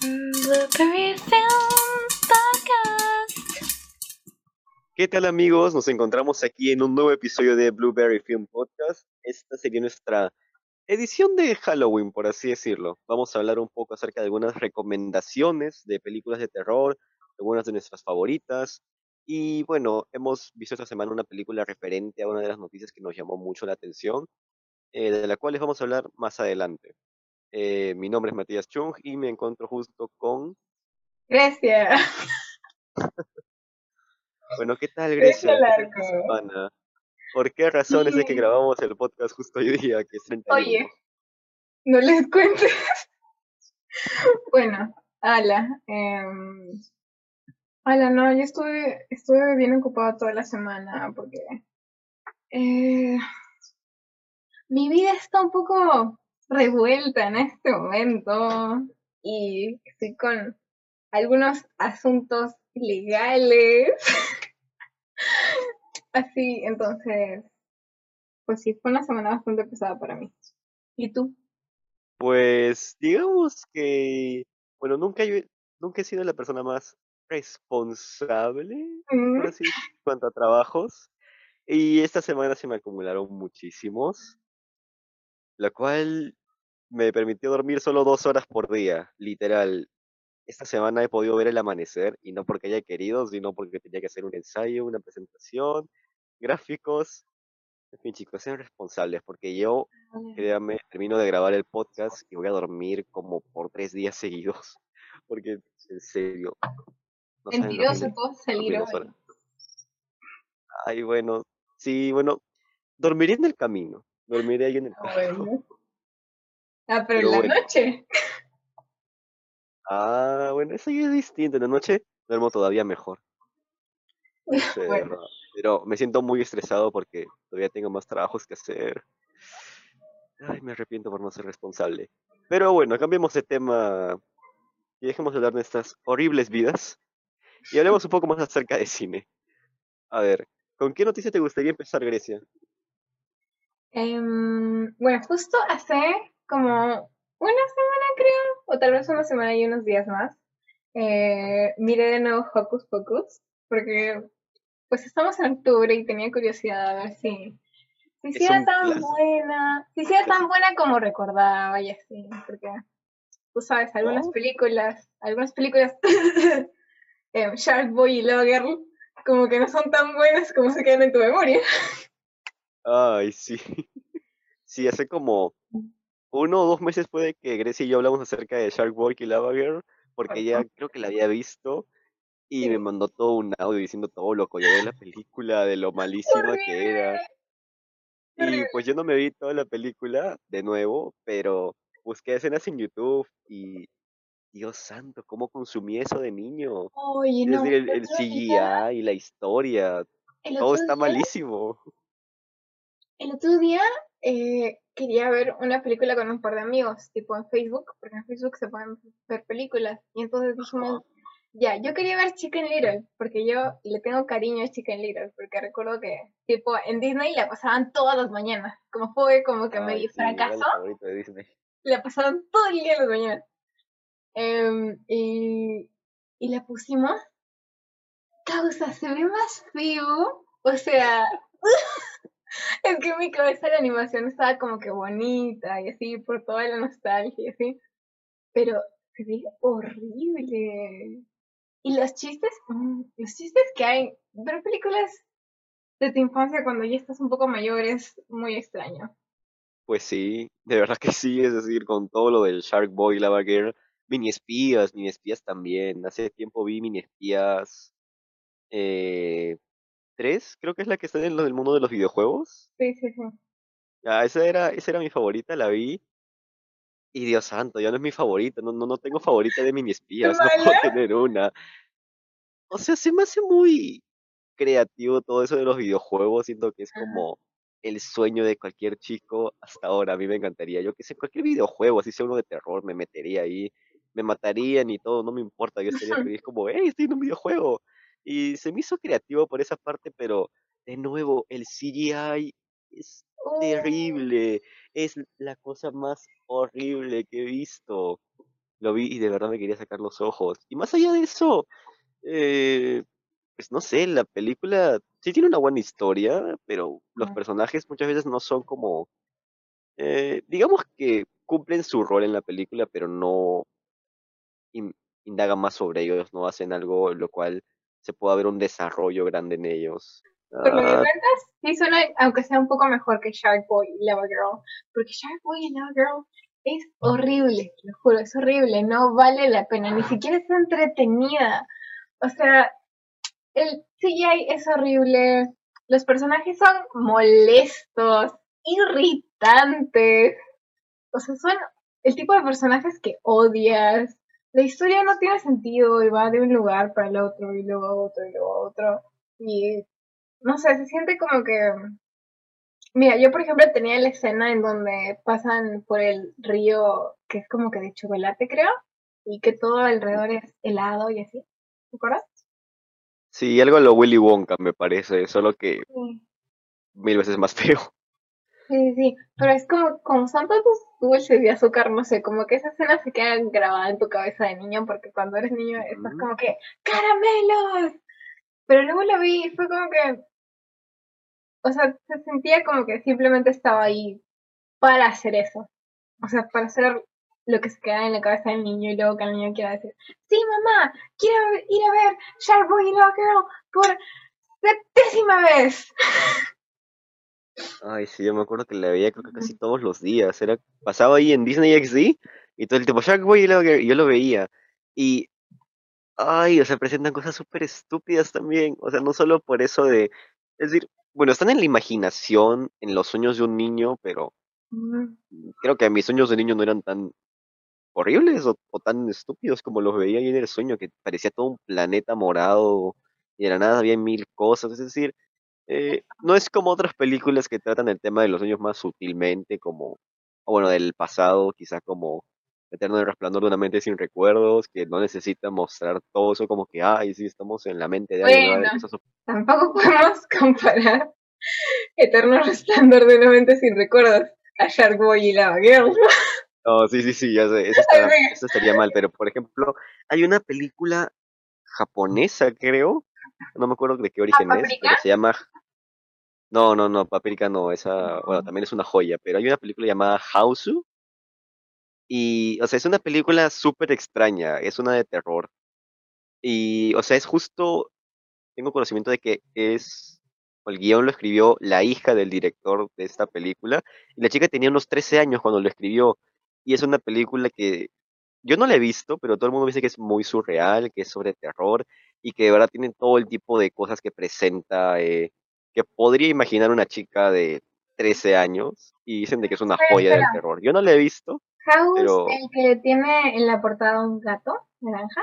Blueberry Film. ¿Qué tal amigos? Nos encontramos aquí en un nuevo episodio de Blueberry Film Podcast. Esta sería nuestra edición de Halloween, por así decirlo. Vamos a hablar un poco acerca de algunas recomendaciones de películas de terror, algunas de nuestras favoritas. Y bueno, hemos visto esta semana una película referente a una de las noticias que nos llamó mucho la atención, eh, de la cual les vamos a hablar más adelante. Eh, mi nombre es Matías Chung y me encuentro justo con... Gracias. Bueno, ¿qué tal Grecia? Grecia ¿Qué tal tu Larco. semana? ¿Por qué razones es que grabamos el podcast justo hoy día, que es 31? Oye, no les cuentes. bueno, ala. em, ala, no, yo estuve, estuve bien ocupada toda la semana porque eh, mi vida está un poco revuelta en este momento y estoy con algunos asuntos legales. Así, entonces, pues sí, fue una semana bastante pesada para mí. ¿Y tú? Pues digamos que, bueno, nunca, yo- nunca he sido la persona más responsable, Mm, por así en cuanto a trabajos. Y esta semana se me acumularon muchísimos, lo cual me permitió dormir solo dos horas por día, literal. Esta semana he podido ver el amanecer y no porque haya querido, sino porque tenía que hacer un ensayo, una presentación, gráficos. En fin, chicos, sean responsables porque yo créanme, termino de grabar el podcast y voy a dormir como por tres días seguidos. Porque, en serio, no Mentiroso, puedo salir hoy. horas. Ay, bueno, sí, bueno, dormiré en el camino. Dormiré ahí en el Ah, bueno. Ah, pero Pero en la bueno. noche. Ah, bueno, eso ya es distinto. En la noche duermo todavía mejor. De Bueno. Pero me siento muy estresado porque todavía tengo más trabajos que hacer. Ay, me arrepiento por no ser responsable. Pero bueno, cambiemos de tema y dejemos de hablar de estas horribles vidas y hablemos un poco más acerca de cine. A ver, ¿con qué noticia te gustaría empezar, Grecia? Em, bueno, justo hace como una semana creo, o tal vez una semana y unos días más, eh, miré de nuevo Hocus Pocus, porque pues estamos en octubre y tenía curiosidad a ver si, si Es era tan buena, si era tan buena como recordaba y así, porque tú sabes, algunas ¿No? películas, algunas películas, em, Shark Boy y Lava Girl, como que no son tan buenas como se quedan en tu memoria. Ay, sí. Sí, hace como uno o dos meses puede que Grecia y yo hablamos acerca de Shark Boy y Lava Girl, porque ella creo que la había visto y me mandó todo un audio diciendo todo lo que de la película, de lo malísima que era. Y pues yo no me vi toda la película de nuevo, pero busqué escenas en YouTube y Dios santo, cómo consumí eso de niño. Oye, Es no, decir, el, día, CGI y la historia, todo está día, malísimo. el otro día eh, quería ver una película con un par de amigos, tipo en Facebook, porque en Facebook se pueden ver películas. Y entonces dijimos, ya, yo quería ver Chicken Little, porque yo le tengo cariño a Chicken Little, porque recuerdo que, tipo, en Disney la pasaban todas las mañanas. Como fue como que Ay, sí, era el fracaso, la pasaban todo el día las mañanas. Em, y, y la pusimos. Causa, se ve más feo. O sea, es que mi cabeza la animación estaba como que bonita y así por toda la nostalgia y así. Pero se ve horrible. Y los chistes, mm, los chistes que hay, ver películas de tu infancia cuando ya estás un poco mayor es muy extraño. Pues sí, de verdad que sí, es decir, con todo lo del Shark Boy, Lava Girl, mini espías, mini espías también. Hace tiempo vi mini espías eh, tres, creo que es la que está en del mundo de los videojuegos. Sí, sí, sí. Ah, esa era, esa era mi favorita, la vi. Y Dios santo, ya no es mi favorita, no, no, no tengo favorita de mini espías, no puedo tener una. O sea, se me hace muy creativo todo eso de los videojuegos, siento que es como el sueño de cualquier chico hasta ahora, a mí me encantaría. Yo que sé, cualquier videojuego, así sea uno de terror, me metería ahí, me matarían y todo, no me importa, yo estaría feliz como, hey, estoy en un videojuego. Y se me hizo creativo por esa parte, pero de nuevo, el CGI es Uh, terrible, es la cosa más horrible que he visto. lo vi y de verdad me quería sacar los ojos. Y más allá de eso, eh, pues no sé, la película sí tiene una buena historia, pero los personajes muchas veces no son como, eh, digamos que cumplen su rol en la película, pero no in- indagan más sobre ellos, no hacen algo lo cual se pueda ver un desarrollo grande en ellos. Por lo que Ah, cuentas, sí suena, aunque sea un poco mejor que Shark Boy y Lava Girl. Porque Shark Boy y Lava Girl es horrible, lo juro, es horrible. No vale la pena, ni siquiera es entretenida. O sea, el CGI es horrible. Los personajes son molestos, irritantes. O sea, son el tipo de personajes que odias. La historia no tiene sentido y va de un lugar para el otro y luego a otro y luego a otro. Y no sé, se siente como que... Mira, yo por ejemplo tenía la escena en donde pasan por el río que es como que de chocolate, creo, y que todo alrededor es helado y así. ¿Te acuerdas? sí, algo a lo Willy Wonka me parece, solo que Sí. mil veces más feo. Sí, sí, sí, pero es como, como son tantos dulces y azúcar, no sé, como que esa escena se queda grabada en tu cabeza de niño, porque cuando eres niño estás como que, ¡caramelos! Pero luego la vi y fue como que, o sea, se sentía como que simplemente estaba ahí para hacer eso. O sea, para hacer lo que se queda en la cabeza del niño y luego que el niño quiera decir, sí, mamá, quiero ir a ver Shark Boy y Lava Girl por septésima vez. Ay, sí, yo me acuerdo que la veía creo que casi todos los días. Era, pasaba ahí en Disney XD y todo el tiempo Shark Boy y Lava Girl", y yo lo veía. Y, ay, o sea, presentan cosas súper estúpidas también. O sea, no solo por eso de, es decir, bueno, están en la imaginación, en los sueños de un niño, pero creo que mis sueños de niño no eran tan horribles o, o tan estúpidos como los veía ahí en el sueño, que parecía todo un planeta morado y de la nada había mil cosas. Es decir, eh, no es como otras películas que tratan el tema de los sueños más sutilmente, como, o bueno, del pasado, quizá como Eterno resplandor de una mente sin recuerdos, que no necesita mostrar todo eso como que, ay, sí, estamos en la mente de alguien, ¿no? Bueno. Tampoco podemos comparar Eterno Resplandor de una mente sin recuerdos a Shark Boy y Lava Girl. No, sí, sí, sí, ya sé, eso, está- eso estaría mal, pero por ejemplo, hay una película japonesa, creo, no me acuerdo de qué origen es, pero se llama... No, no, no, Paprika no, esa, bueno, también es una joya, pero hay una película llamada Hausu, y, o sea, es una película súper extraña, es una de terror, y, o sea, es justo, tengo conocimiento de que es, el guion lo escribió la hija del director de esta película, y la chica tenía unos 13 años cuando lo escribió, y es una película que yo no la he visto, pero todo el mundo dice que es muy surreal, que es sobre terror, y que de verdad tiene todo el tipo de cosas que presenta, eh, que podría imaginar una chica de 13 años, y dicen de que es una joya del espera. terror. Yo no la he visto, House, Pero- el que tiene en la portada un gato naranja.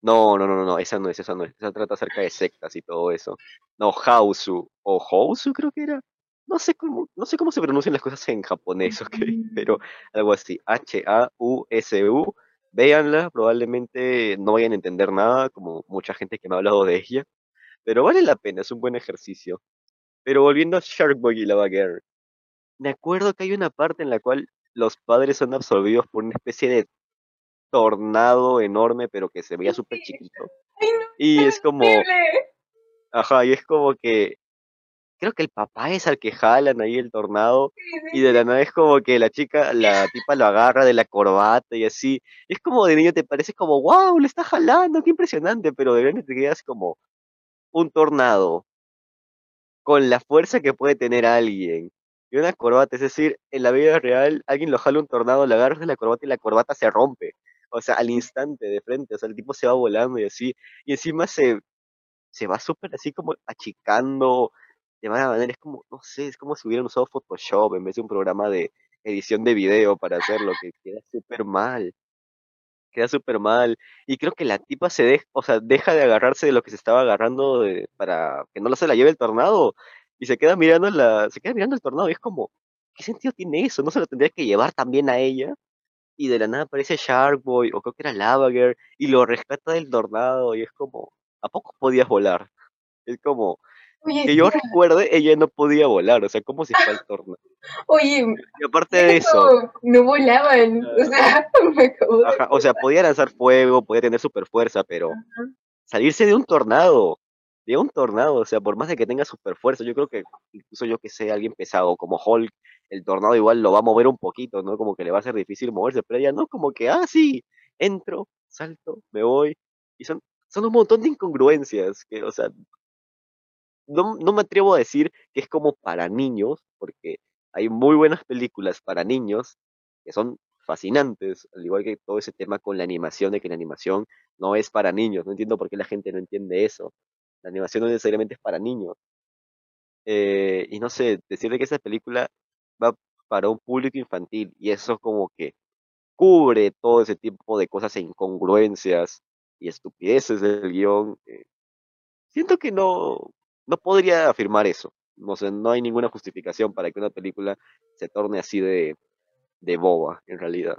No, no, no, no, esa no es, esa no es. Esa trata acerca de sectas y todo eso. No, Hausu, o Housu creo que era. No sé cómo, no sé cómo se pronuncian las cosas en japonés, ¿ok? Pero algo así, H-A-U-S-U. Véanla, probablemente no vayan a entender nada, como mucha gente que me ha hablado de ella. Pero vale la pena, es un buen ejercicio. Pero volviendo a Shark Boy y Lava Girl. Me acuerdo que hay una parte en la cual los padres son absorbidos por una especie de tornado enorme, pero que se veía súper chiquito. Y es como, ajá, y es como que, creo que el papá es al que jalan ahí el tornado, Sí, sí, y de la nada es como que la chica, la tipa lo agarra de la corbata y así. Es como de niño te parece como, wow, le está jalando, qué impresionante, pero de grande te quedas como un tornado con la fuerza que puede tener alguien. Y una corbata, es decir, en la vida real, alguien lo jala un tornado, le agarras la corbata y la corbata se rompe. O sea, al instante, de frente, o sea, el tipo se va volando y así. Y encima se, se va súper así como achicando de mala manera. Es como, no sé, es como si hubieran usado Photoshop en vez de un programa de edición de video para hacerlo, que queda súper mal. Queda súper mal. Y creo que la tipa se deja, o sea, deja de agarrarse de lo que se estaba agarrando de- para que no la se la lleve el tornado. Y se queda mirando la, se queda mirando el tornado. Y es como, ¿qué sentido tiene eso? ¿No se lo tendría que llevar también a ella? Y de la nada aparece Shark Boy, o creo que era Lava Girl, y lo rescata del tornado. Y es como, ¿a poco podías volar? Es como, Oye, que yo recuerde, ella no podía volar. O sea, ¿cómo se fue al tornado? Oye, Y aparte de eso, no, volaban. O sea, me acabo de ajá, o sea, podía lanzar fuego, podía tener super fuerza, pero salirse de un tornado, de un tornado, o sea, por más de que tenga super fuerza, yo creo que incluso yo que sé, alguien pesado como Hulk, el tornado igual lo va a mover un poquito, ¿no? Como que le va a ser difícil moverse, pero ella no, como que, ah, sí, entro, salto, me voy, y son, son un montón de incongruencias, que, o sea, no, no me atrevo a decir que es como para niños, porque hay muy buenas películas para niños que son fascinantes, al igual que todo ese tema con la animación, de que la animación no es para niños, no entiendo por qué la gente no entiende eso. La animación no necesariamente es para niños. Eh, y no sé, decirle que esa película va para un público infantil y eso como que cubre todo ese tipo de cosas e incongruencias y estupideces del guion. eh, siento que no, no podría afirmar eso. No sé, no hay ninguna justificación para que una película se torne así de, de boba, en realidad.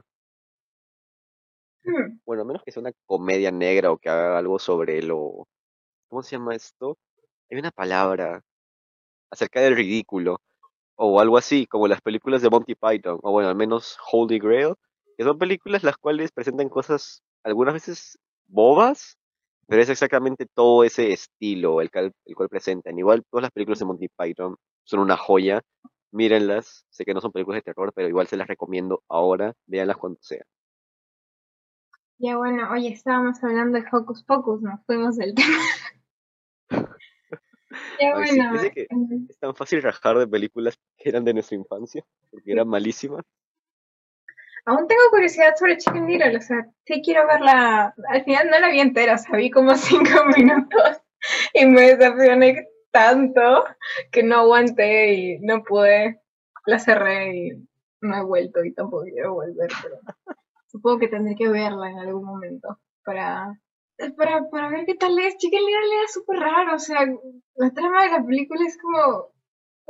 Hmm, Bueno, a menos que sea una comedia negra o que haga algo sobre lo... ¿Cómo se llama esto? Hay una palabra acerca del ridículo o algo así, como las películas de Monty Python, o bueno, al menos Holy Grail, que son películas las cuales presentan cosas algunas veces bobas, pero es exactamente todo ese estilo el, cal- el cual presentan. Igual todas las películas de Monty Python son una joya, mírenlas, sé que no son películas de terror, pero igual se las recomiendo ahora, véanlas cuando sea. Ya bueno, oye, estábamos hablando de Hocus Pocus, nos fuimos del tema. Ya sí, bueno, que eh, es tan fácil rajar de películas que eran de nuestra infancia, porque eran malísimas. Aún tengo curiosidad sobre Chicken Little, o sea, sí quiero verla. Al final no la vi entera, o como cinco minutos y me decepcioné tanto que no aguanté y no pude. La cerré y no he vuelto y tampoco quiero volver, pero supongo que tendré que verla en algún momento para, para, para ver qué tal es. Chicken Little era súper raro, o sea, la trama de la película es como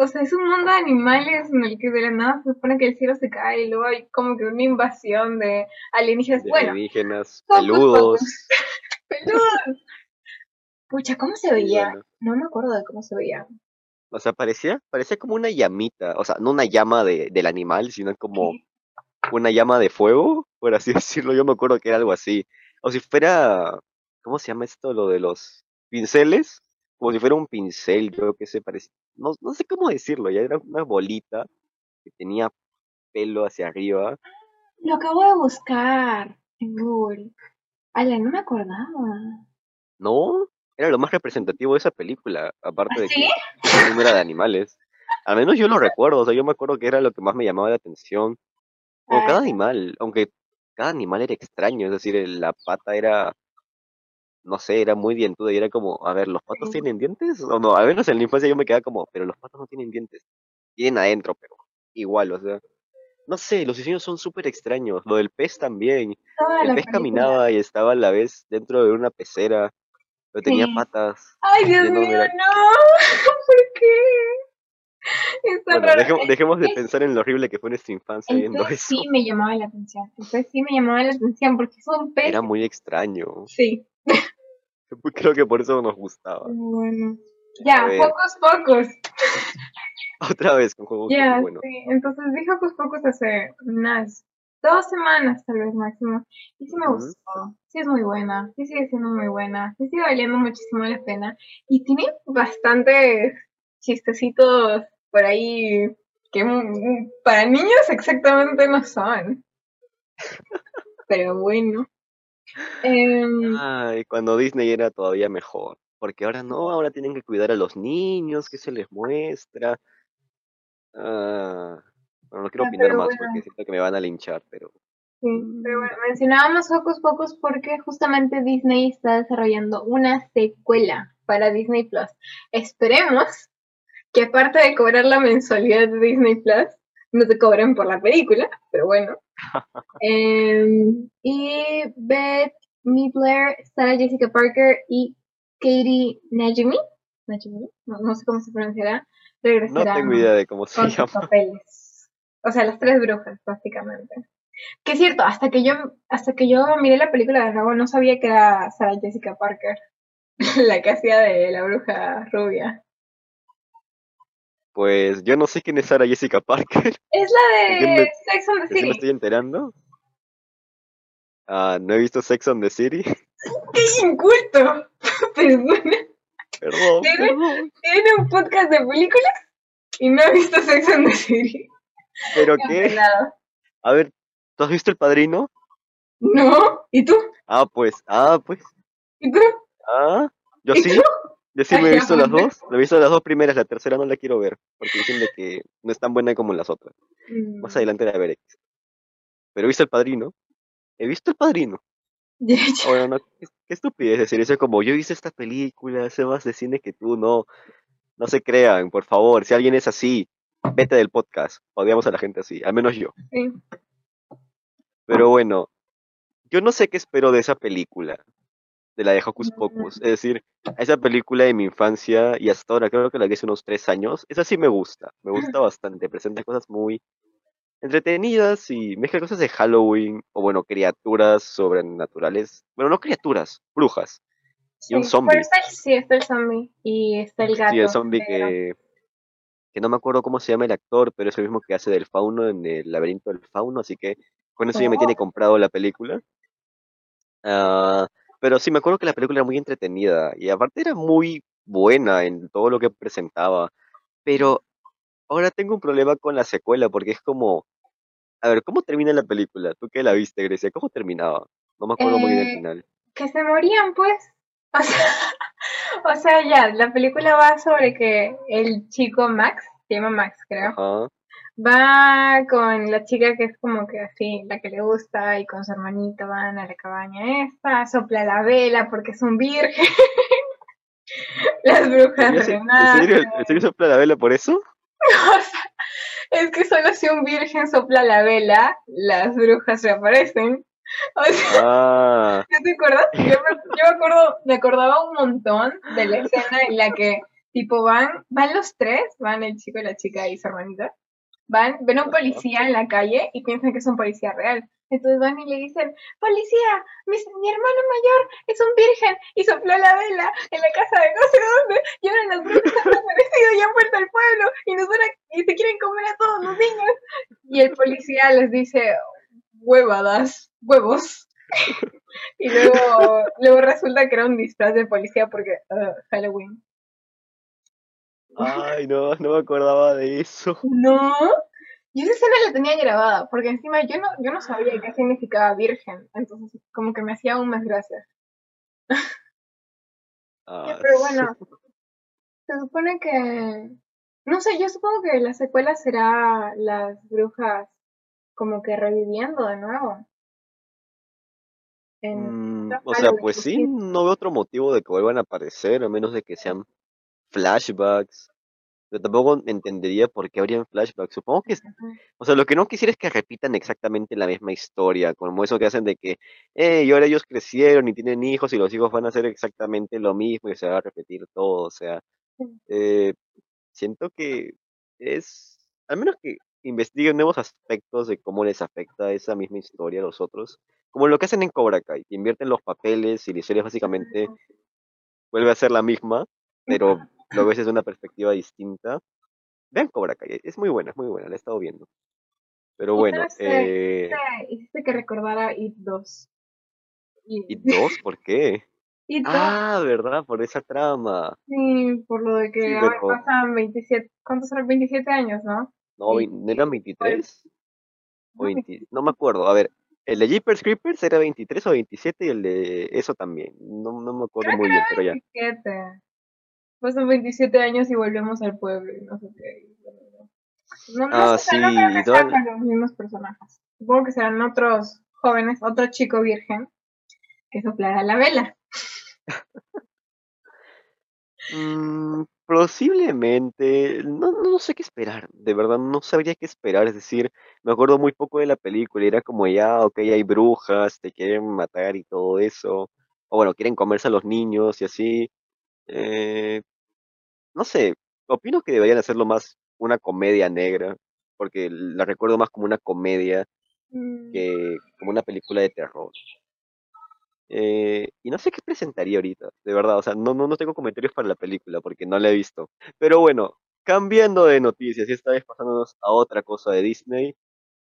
o sea, es un mundo de animales en el que de la nada se supone que el cielo se cae y luego hay como que una invasión de alienígenas. De Bueno, alienígenas, peludos. peludos. Pucha, ¿cómo se veía? bueno, No me acuerdo de cómo se veía. o sea, parecía, parecía como una llamita, o sea, no una llama de, del animal, sino como una llama de fuego, por así decirlo. Yo me acuerdo que era algo así. O si fuera, ¿cómo se llama esto? Lo de los pinceles. Como si fuera un pincel, yo que sé, parecía. No, no sé cómo decirlo, ya era una bolita que tenía pelo hacia arriba. Lo acabo de buscar en Google. No me acordaba. No, era lo más representativo de esa película, aparte de ¿Sí? que no era de animales. Al menos yo lo recuerdo, o sea, yo me acuerdo que era lo que más me llamaba la atención. Como cada animal, aunque cada animal era extraño, es decir, la pata era, no sé, era muy dientuda y era como, a ver, ¿los patos tienen dientes? O no, a menos en la infancia yo me quedaba como, pero los patos no tienen dientes. Tienen adentro, pero igual, o sea, no sé, los diseños son súper extraños. Lo del pez también. Toda El pez película. caminaba y estaba a la vez dentro de una pecera, pero tenía patas. Ay, Dios mío, no. ¿Por qué? Es tan bueno, raro. dejemos, de pensar en lo horrible que fue nuestra infancia el viendo pez eso. sí me llamaba la atención. El pez sí me llamaba la atención porque es un pez. Era muy extraño. Sí. Creo que por eso nos gustaba. Bueno. Ya, pocos pocos. otra vez con juegos Ya, Pocos, bueno. sí. Entonces dije pocos pocos hace unas dos semanas tal vez máximo. Y sí me Ujú. gustó. Sí es muy buena. Sí sigue siendo muy buena. Sí sigue valiendo muchísimo la pena. Y tiene bastantes chistecitos por ahí que mm, para niños exactamente no son. Pero bueno. Em, Ay, cuando Disney era todavía mejor. Porque ahora no, ahora tienen que cuidar a los niños, que se les muestra. Ah, bueno, no quiero ah, opinar pero más bueno. porque siento que me van a linchar, pero... Sí, pero mm, bueno, mencionábamos Hocus Pocus porque justamente Disney está desarrollando una secuela para Disney Plus. Esperemos que aparte de cobrar la mensualidad de Disney Plus, no te cobren por la película, pero bueno. Em, y Beth Midler, Sarah Jessica Parker y Katie Najimy, no, no sé cómo se pronunciará, No regresarán tengo idea de cómo se con sus llama. papeles. O sea, las tres brujas, básicamente. Que es cierto, hasta que yo, hasta que yo miré la película de nuevo, no sabía que era Sarah Jessica Parker, la que hacía de la bruja rubia. Pues yo no sé quién es Sarah Jessica Parker. Es la ¿De me- Sex and the ¿De qué me City. estoy enterando? Ah, no he visto Sex on the City. ¡Qué inculto! Perdona. Perdón, ¿Tiene? perdón. Tiene un podcast de películas y no ha visto Sex and the City. ¿Pero qué? A ver, ¿tú has visto El Padrino? No. ¿Y tú? Ah, pues, ah, pues, ¿Y tú? ah, yo ¿Y sí. tú? Yo sí me he visto las dos. Me he visto las dos primeras, la tercera no la quiero ver. Porque dicen de que no es tan buena como las otras. Más Mm, adelante la veré. Pero he visto El Padrino. He visto El Padrino. no, qué, qué estupidez decir eso como yo hice esta película, sé más de cine que tú, no. No se crean, por favor. Si alguien es así, vete del podcast. Odiamos a la gente así, al menos yo. Sí. Pero bueno, yo no sé qué espero de esa película, de la de Hocus Pocus. Es decir, esa película de mi infancia y hasta ahora, creo que la vi hace unos tres años, esa sí me gusta, me gusta bastante. Presenta cosas muy entretenidas y mezcla cosas de Halloween, o bueno, criaturas sobrenaturales. Bueno, no criaturas, brujas. Y un zombie. Pero está sí, está el zombie y está el gato. Sí, el zombie que, que no me acuerdo cómo se llama el actor, pero es el mismo que hace del fauno en el laberinto del fauno, así que con eso ya me tiene Oh. comprado la película. Ah, pero sí, me acuerdo que la película era muy entretenida y aparte era muy buena en todo lo que presentaba. Pero ahora tengo un problema con la secuela porque es como, a ver, ¿cómo termina la película? ¿Tú que la viste, Grecia? ¿Cómo terminaba? No me acuerdo muy bien el Eh, final. Que se morían, pues. O sea, o sea, ya, la película va sobre que el chico Max, se llama Max, creo, Ajá. Va con la chica que es como que así, la que le gusta, y con su hermanito van a la cabaña esta, sopla la vela porque es un virgen. Las brujas ¿En serio. ¿En serio sopla la vela por eso? O sea, es que solo si un virgen sopla la vela, las brujas reaparecen. O sea, Ah, ¿no te acuerdas? Yo me, yo me acuerdo, me acordaba un montón de la escena en la que, tipo, van, van los tres, van el chico, la chica y su hermanita, van, ven a un policía en la calle y piensan que es un policía real. Entonces van y le dicen, policía, mi, mi hermano mayor es un virgen y sopló la vela en la casa de no sé dónde y ahora las brujas han aparecido y han vuelto al pueblo y nos van a, y se quieren comer a todos los niños. Y el policía les dice, huevadas, huevos. y luego, luego resulta que era un disfraz de policía porque uh, Halloween. Ay, no, no me acordaba de eso. No. Yo esa escena la tenía grabada, porque encima yo no, yo no sabía qué significaba virgen, entonces como que me hacía aún más gracia. Ah, Pero bueno, se supone que, no sé, yo supongo que la secuela será las brujas como que reviviendo de nuevo. En, Mm, o sea, pues sí. no veo otro motivo de que vuelvan a aparecer, a menos de que sean flashbacks. Pero tampoco entendería por qué habrían flashbacks. Supongo que, o sea, lo que no quisiera es que repitan exactamente la misma historia, como eso que hacen de que, eh, y ahora ellos crecieron y tienen hijos y los hijos van a hacer exactamente lo mismo y se va a repetir todo. O sea, eh, siento que es, al menos que investiguen nuevos aspectos de cómo les afecta esa misma historia a los otros, como lo que hacen en Cobra Kai, que invierten los papeles y la historia básicamente vuelve a ser la misma, pero lo ves desde una perspectiva distinta. Vean Cobra Kai, es muy buena, es muy buena, la he estado viendo. Pero bueno, que- eh, Hiciste que recordara It 2. ¿y dos? ¿Por qué? It 2, Ah, ¿verdad? Por esa trama. sí, por lo de que Sí, ahora pero- pasan 27, ¿cuántos son? 27 años, ¿no? No, ¿no eran 23? O No, 20 no me acuerdo. A ver, el de Jeepers Creepers era 23 o 27 y el de eso también. No, no me acuerdo muy bien, pero ya. 27. Pasan 27 años y volvemos al pueblo y no sé qué. No, no, Ah, o sea, no sí, creo que sean los mismos personajes. Supongo que serán otros jóvenes, otro chico virgen que soplará la vela. Mm, posiblemente, no, no sé qué esperar, de verdad no sabría qué esperar, es decir, me acuerdo muy poco de la película, y era como ya, ok, hay brujas, te quieren matar y todo eso, o bueno, quieren comerse a los niños y así, eh, no sé, opino que deberían hacerlo más una comedia negra, porque la recuerdo más como una comedia Mm, que como una película de terror. Eh, y no sé qué presentaría ahorita, de verdad, o sea, no, no, no tengo comentarios para la película porque no la he visto. Pero bueno, cambiando de noticias y esta vez pasándonos a otra cosa de Disney,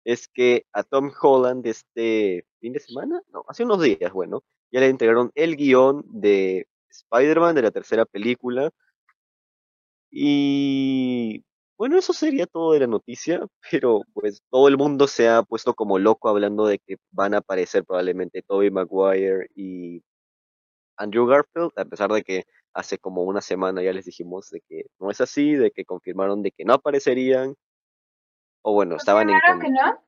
es que a Tom Holland este fin de semana, no, hace unos días, bueno, ya le entregaron el guion de Spider-Man de la tercera película. Y bueno, eso sería todo de la noticia, pero pues todo el mundo se ha puesto como loco hablando de que van a aparecer probablemente Tobey Maguire y Andrew Garfield, a pesar de que hace como una semana ya les dijimos de que no es así, de que confirmaron de que no aparecerían, o bueno, estaban en... Que no.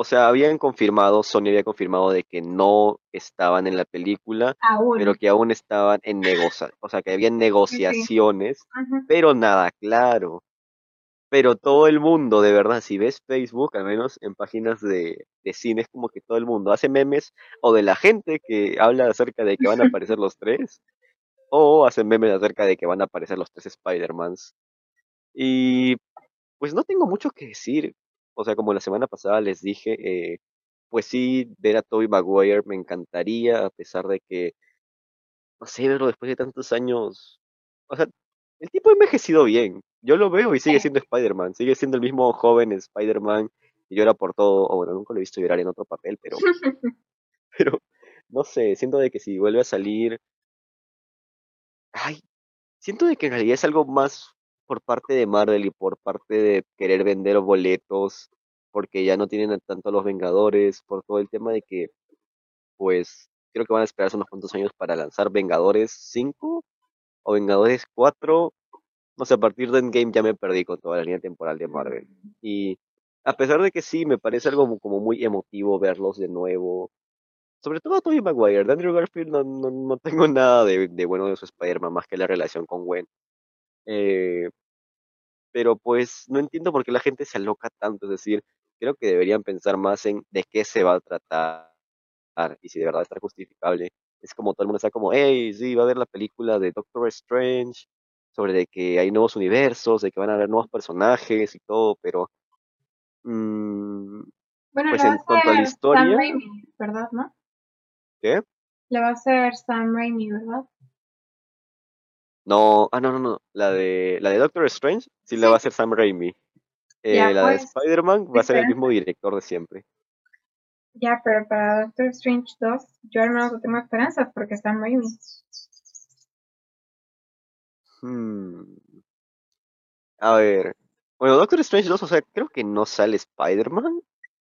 O sea, habían confirmado, Sony había confirmado de que no estaban en la película, Aún. pero que aún estaban en negocia, o sea, que habían negociaciones, pero nada claro. Pero todo el mundo, de verdad, si ves Facebook, al menos en páginas de, de cine, es como que todo el mundo hace memes o de la gente que habla acerca de que van a aparecer los tres, o hacen memes acerca de que van a aparecer los tres Spider-Mans. Y pues no tengo mucho que decir. O sea, como la semana pasada les dije, eh, pues sí, ver a Tobey Maguire me encantaría, a pesar de que, no sé, verlo después de tantos años. O sea, el tipo ha envejecido bien. Yo lo veo y sigue siendo Spider-Man, sigue siendo el mismo joven Spider-Man y llora por todo. O bueno, nunca lo he visto llorar en otro papel, pero, pero no sé, siento de que si vuelve a salir, ay, siento de que en realidad es algo más por parte de Marvel y por parte de querer vender boletos, porque ya no tienen tanto a los Vengadores, por todo el tema de que, pues, creo que van a esperarse unos cuantos años para lanzar Vengadores 5 o Vengadores 4. No sé, a partir de Endgame ya me perdí con toda la línea temporal de Marvel. Y a pesar de que sí, me parece algo como muy emotivo verlos de nuevo. Sobre todo a Tobey Maguire, de Andrew Garfield no, no, no tengo nada de, de bueno de su Spider-Man más que la relación con Gwen. Eh, pero pues no entiendo por qué la gente se aloca tanto, es decir, creo que deberían pensar más en de qué se va a tratar y si de verdad está justificable. Es como todo el mundo está como, hey, sí, va a haber la película de Doctor Strange, sobre de que hay nuevos universos, de que van a haber nuevos personajes y todo, pero mm, Bueno, pues en cuanto a la Sam historia, Raimi, ¿verdad, no? ¿qué? La va a hacer Sam Raimi, ¿verdad? No, ah, no, no, no, la de, la de Doctor Strange sí la va a Sí. hacer Sam Raimi. Ya, Eh, la de pues, Spider-Man va a ser el mismo director de siempre. Ya, pero para Doctor Strange 2, yo al menos no tengo esperanzas porque Sam Raimi. Hmm. A ver. Bueno, Doctor Strange 2, o sea, creo que no sale Spider-Man.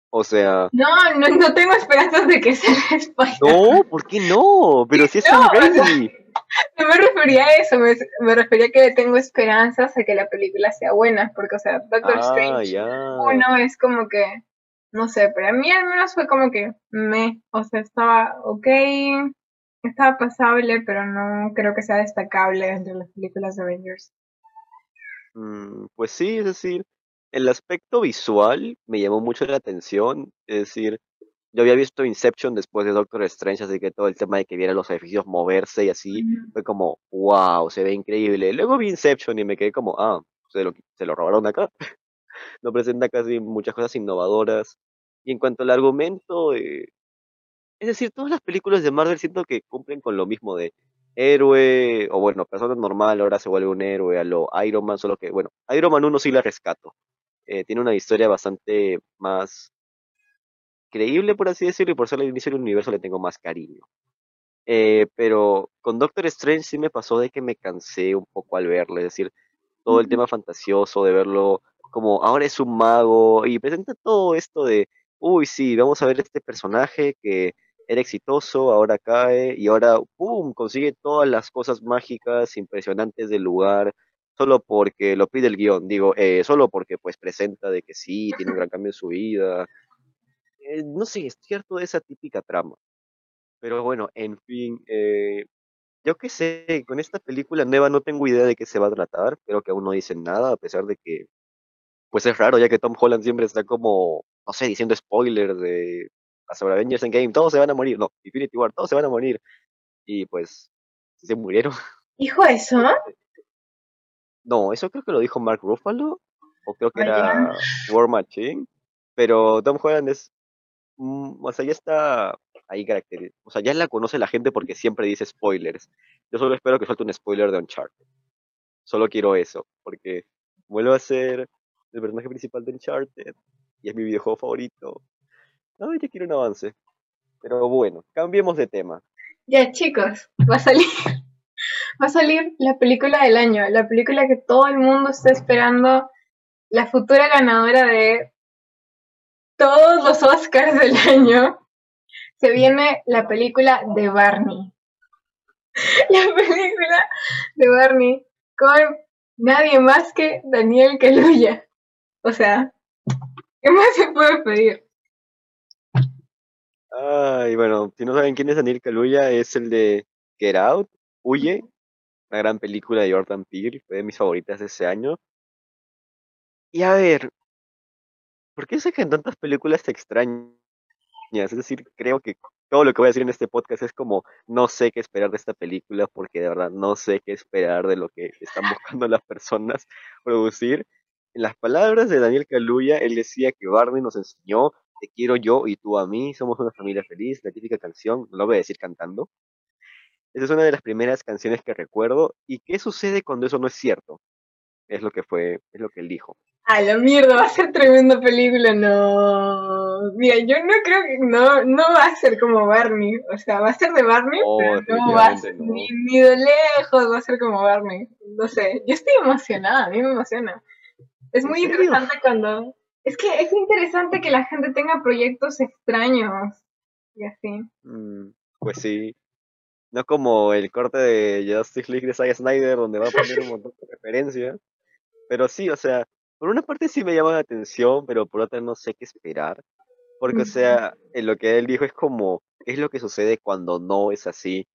O sea, No, no, no tengo esperanzas de que sea Spider. no, ¿por qué no? Pero si es Sam No, o sea, Raimi. No me refería a eso, me, me refería a que tengo esperanzas de que la película sea buena, porque, o sea, Doctor Ah, Strange uno es como que, no sé, pero a mí al menos fue como que me, o sea, estaba ok, estaba pasable, pero no creo que sea destacable entre las películas de Avengers. Mm, pues sí, es decir, el aspecto visual me llamó mucho la atención. Es decir, yo había visto Inception después de Doctor Strange, así que todo el tema de que viera los edificios moverse y así fue como, wow, se ve increíble. Luego vi Inception y me quedé como, ah, se lo, se lo robaron acá. No presenta casi muchas cosas innovadoras. Y en cuanto al argumento, eh, es decir, todas las películas de Marvel siento que cumplen con lo mismo de héroe, o bueno, persona normal ahora se vuelve un héroe a lo Iron Man, solo que, bueno, Iron Man 1 sí la rescato. Eh, tiene una historia bastante más creíble, por así decirlo, y por ser el inicio del universo le tengo más cariño. Eh, pero con Doctor Strange sí me pasó de que me cansé un poco al verlo, es decir, todo el tema fantasioso de verlo como ahora es un mago y presenta todo esto de, uy, sí, vamos a ver este personaje que era exitoso, ahora cae y ahora, ¡pum!, consigue todas las cosas mágicas impresionantes del lugar solo porque lo pide el guion, digo, eh, solo porque pues presenta de que sí, tiene un gran cambio en su vida. Eh, no sé, es cierto de esa típica trama. Pero bueno, en fin, eh, yo qué sé, con esta película nueva no tengo idea de qué se va a tratar, creo que aún no dicen nada, a pesar de que, pues es raro, ya que Tom Holland siempre está como, no sé, diciendo spoilers de sobre Avengers Endgame, todos se van a morir, no, Infinity War, todos se van a morir, y pues, si se murieron. ¿Dijo eso? No, eso creo que lo dijo Mark Ruffalo, o creo que era War Machine, pero Tom Holland es, mm, o sea, ya está ahí caracterizado, o sea, ya la conoce la gente porque siempre dice spoilers. Yo solo espero que suelte un spoiler de Uncharted. solo quiero eso, porque vuelvo a ser el personaje principal de Uncharted y es mi videojuego favorito. No, ya quiero un avance. Pero bueno, cambiemos de tema. Ya, chicos, va a salir. Va a salir la película del año, la película que todo el mundo está esperando, la futura ganadora de todos los Oscars del año. Se viene la película de Barney. La película de Barney con nadie más que Daniel Kaluuya. O sea, ¿qué más se puede pedir? Ay, bueno, si no saben quién es Daniel Kaluuya, es el de Get Out, Huye, una gran película de Jordan Peele, fue de mis favoritas de ese año. Y a ver, ¿por qué sacan tantas películas extrañas? Es decir, creo que todo lo que voy a decir en este podcast es como, no sé qué esperar de esta película, porque de verdad no sé qué esperar de lo que están buscando las personas producir. En las palabras de Daniel Kaluuya, él decía que Barney nos enseñó, te quiero yo y tú a mí, somos una familia feliz, la típica canción, no lo voy a decir cantando. Esa es una de las primeras canciones que recuerdo. ¿Y qué sucede cuando eso no es cierto? Es lo que fue, es lo que él dijo. A la mierda, va a ser tremenda película, no. Mira, yo no creo que no, no va a ser como Barney. O sea, va a ser de Barney, No, pero no va a ser no. ni, ni de lejos, va a ser como Barney. No sé, yo estoy emocionada, a mí me emociona. Es ¿En muy serio? interesante cuando. Es que es interesante que la gente tenga proyectos extraños y así. Mm, pues sí. No como el corte de Justice League de Zack Snyder, donde va a poner un montón de referencias. Pero sí, o sea, por una parte sí me llama la atención, pero por otra no sé qué esperar. Porque, o sea, en lo que él dijo es como, ¿qué es lo que sucede cuando no es así?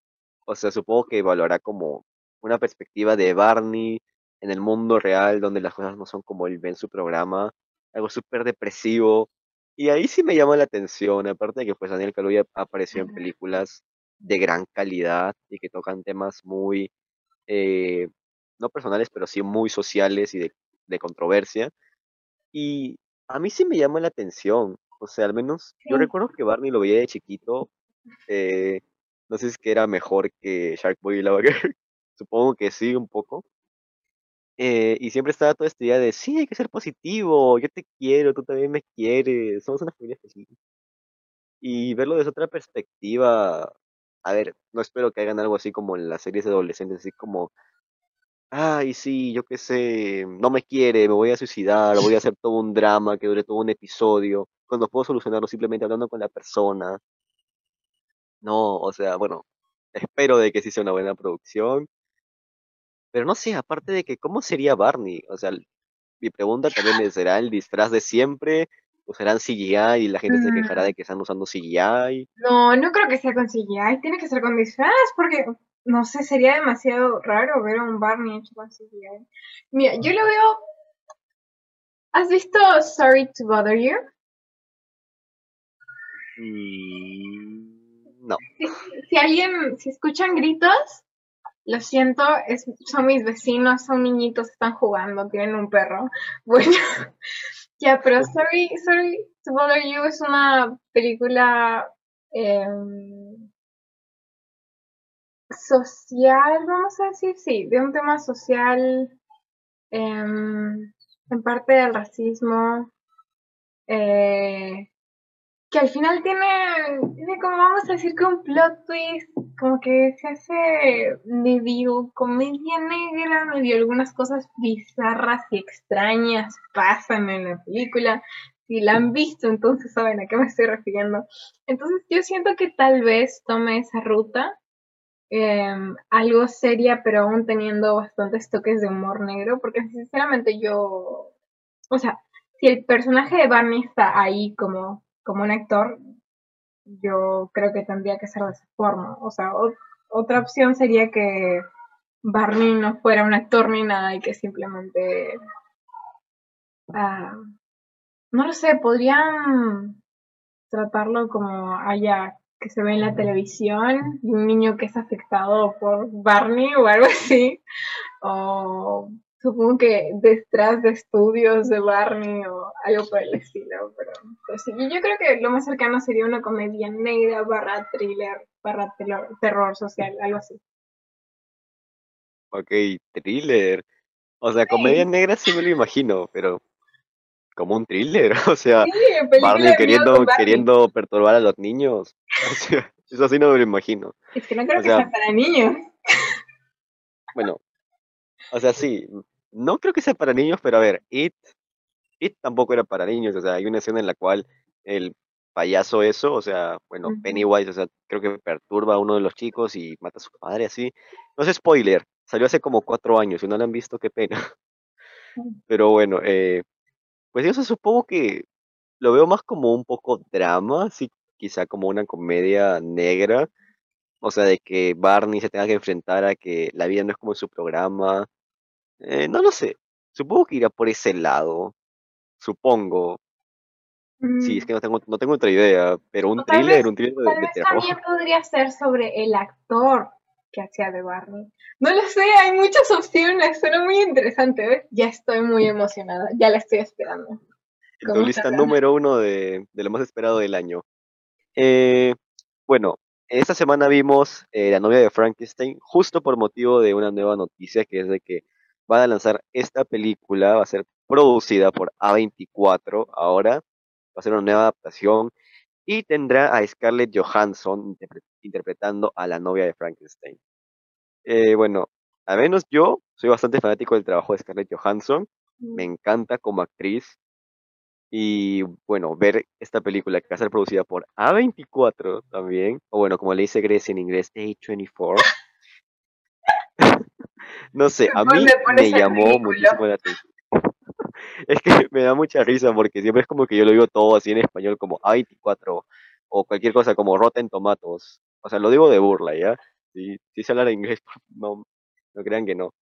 O sea, supongo que evaluará como una perspectiva de Barney en el mundo real, donde las cosas no son como él ve en su programa, algo súper depresivo. Y ahí sí me llama la atención, aparte de que pues Daniel Kaluuya apareció en películas de gran calidad y que tocan temas muy, eh, no personales, pero sí muy sociales y de, de controversia. Y a mí sí me llama la atención, o sea, al menos yo Sí. recuerdo que Barney lo veía de chiquito, eh, no sé si es que era mejor que Shark Boy y Lava Girl, supongo que sí, un poco. Eh, y siempre estaba toda esta idea de, sí, hay que ser positivo, yo te quiero, tú también me quieres, somos una familia feliz. Y verlo desde otra perspectiva, a ver, no espero que hagan algo así como en las series de adolescentes, así como, ay, sí, yo qué sé, no me quiere, me voy a suicidar, voy a hacer todo un drama que dure todo un episodio, cuando puedo solucionarlo simplemente hablando con la persona. No, o sea, bueno, espero de que sí sea una buena producción. Pero no sé, aparte de que, ¿cómo sería Barney? O sea, mi pregunta también es, ¿será el disfraz de siempre? ¿Usarán CGI y la gente se quejará Mm, de que están usando CGI? No, no creo que sea con CGI, tiene que ser con disfraz, porque no sé, sería demasiado raro ver a un Barney hecho con CGI. Mira, yo lo veo. ¿Has visto Sorry to Bother You? Mm, no. Si, si alguien, si escuchan gritos, lo siento, es, son mis vecinos, son niñitos, están jugando, tienen un perro. Bueno, ya, pero Sorry, Sorry to Bother You es una película em, social, vamos a decir, sí, de un tema social, em, en parte del racismo, eh, que al final tiene, tiene como vamos a decir que un plot twist, como que se hace medio comedia negra, medio algunas cosas bizarras y extrañas pasan en la película. Si la han visto, entonces saben a qué me estoy refiriendo. Entonces yo siento que tal vez tome esa ruta, em, algo seria, pero aún teniendo bastantes toques de humor negro, porque sinceramente yo, o sea, si el personaje de Barney está ahí como, como un actor, yo creo que tendría que ser de esa forma. O sea, otra opción sería que Barney no fuera un actor ni nada y que simplemente, ah, no lo sé, podrían tratarlo como haya que se ve en la televisión, y un niño que es afectado por Barney o algo así, o supongo que detrás de estudios de Barney o algo por el estilo, pero pues yo creo que lo más cercano sería una comedia negra barra thriller, barra terror social, algo así. Ok, thriller. O sea, comedia negra sí me lo imagino, pero como un thriller, o sea, Sí, Barney queriendo, Barney. queriendo perturbar a los niños. O sea, eso sí no me lo imagino. Es que no creo o que sea- sea para niños. Bueno, o sea, sí, no creo que sea para niños, pero a ver, It, It tampoco era para niños, o sea, hay una escena en la cual el payaso eso, o sea, bueno. Pennywise, o sea, creo que perturba a uno de los chicos y mata a su padre así. No es spoiler, salió hace como cuatro años, si no la han visto, qué pena. Mm. Pero bueno, eh, pues yo supongo que lo veo más como un poco drama, sí, quizá como una comedia negra, o sea, de que Barney se tenga que enfrentar a que la vida no es como en su programa. Eh, no lo sé, supongo que irá por ese lado, supongo. Sí, es Mm, que no tengo, no tengo otra idea, pero un tal thriller, vez- un thriller de, Tal de vez terror. también podría ser sobre el actor que hacía de Barney. No lo sé, hay muchas opciones, suena muy interesante, ¿ves? Ya estoy muy emocionada, ya la estoy esperando. Tu lista número uno de, de lo más esperado del año. Eh, bueno, esta semana vimos eh, La novia de Frankenstein, justo por motivo de una nueva noticia, que es de que van a lanzar esta película, va a ser producida por A24 ahora, va a ser una nueva adaptación y tendrá a Scarlett Johansson interpre- interpretando a la novia de Frankenstein. Eh, bueno, al menos yo soy bastante fanático del trabajo de Scarlett Johansson, me encanta como actriz. Y bueno, ver esta película que va a ser producida por A24 también, o bueno, como le dice Grecia en inglés, A24. no sé, a mí ¿Dónde pones me llamó muchísimo la atención. Es que me da mucha risa porque siempre es como que yo lo digo todo así en español como A24 o cualquier cosa como Rotten Tomatoes. O sea, lo digo de burla, ¿ya? Si, si se habla inglés, no, no crean que no.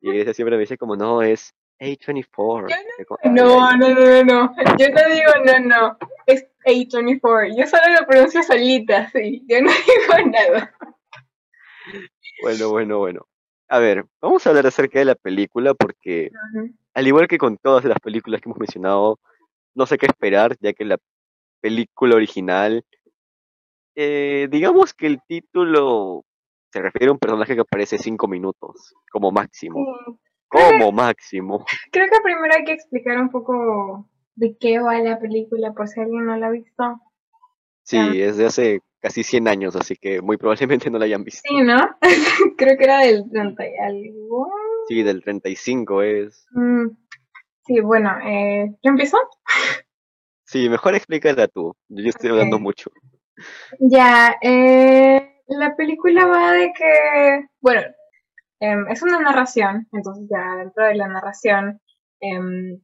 Y Grecia siempre me dice como, no, es A24. Yo Y como, "Ay, No, no, no, no, no. Yo no digo no, no. Es A24. Yo solo lo pronuncio solita, sí. Yo no digo nada. Bueno, bueno, bueno. A ver, vamos a hablar acerca de la película porque. Al igual que con todas las películas que hemos mencionado, no sé qué esperar, ya que la película original, eh, digamos que el título se refiere a un personaje que aparece cinco minutos, como máximo, Sí. Creo que- como máximo. Creo que primero hay que explicar un poco de qué va la película, por si alguien no la ha visto. Sí, es de hace casi 100 años, así que muy probablemente no la hayan visto. Sí, ¿no? Creo que era del 30 y algo. Sí, del 35 es. Mm, Sí, bueno, eh, ¿yo empiezo? Sí, mejor explícala tú, yo estoy hablando mucho. Ya, eh, la película va de que, bueno, em, es una narración, entonces ya dentro de la narración em,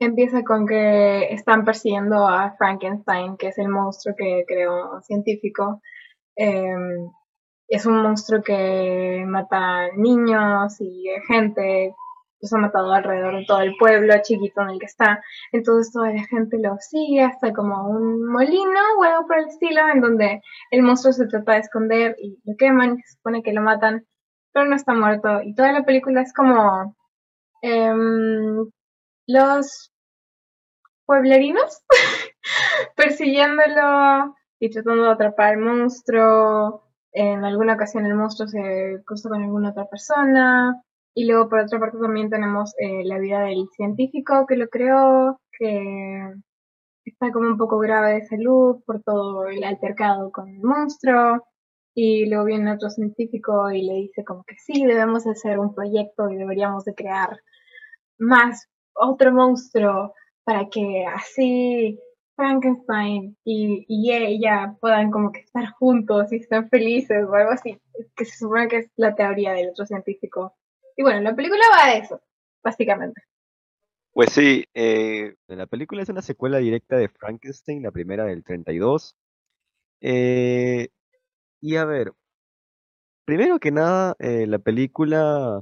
empieza con que están persiguiendo a Frankenstein, que es el monstruo que creó un científico. Es un monstruo que mata niños y gente, los ha matado alrededor de todo el pueblo chiquito en el que está. Entonces toda la gente lo sigue hasta como un molino o algo por el estilo, en donde el monstruo se trata de esconder y lo queman, y se supone que lo matan, pero no está muerto. Y toda la película es como em, los pueblerinos persiguiéndolo y tratando de atrapar al monstruo. En alguna ocasión el monstruo se cruza con alguna otra persona. Y luego por otra parte también tenemos eh, la vida del científico que lo creó, que está como un poco grave de salud por todo el altercado con el monstruo. Y luego viene otro científico y le dice como que sí, debemos hacer un proyecto y deberíamos de crear más otro monstruo para que así Frankenstein y, y ella puedan como que estar juntos y estén felices o algo así, que se supone que es la teoría del otro científico. Y bueno, la película va de eso, básicamente. Pues sí, eh, la película es una secuela directa de Frankenstein, la primera del 32. Eh, y a ver, primero que nada, eh, la película,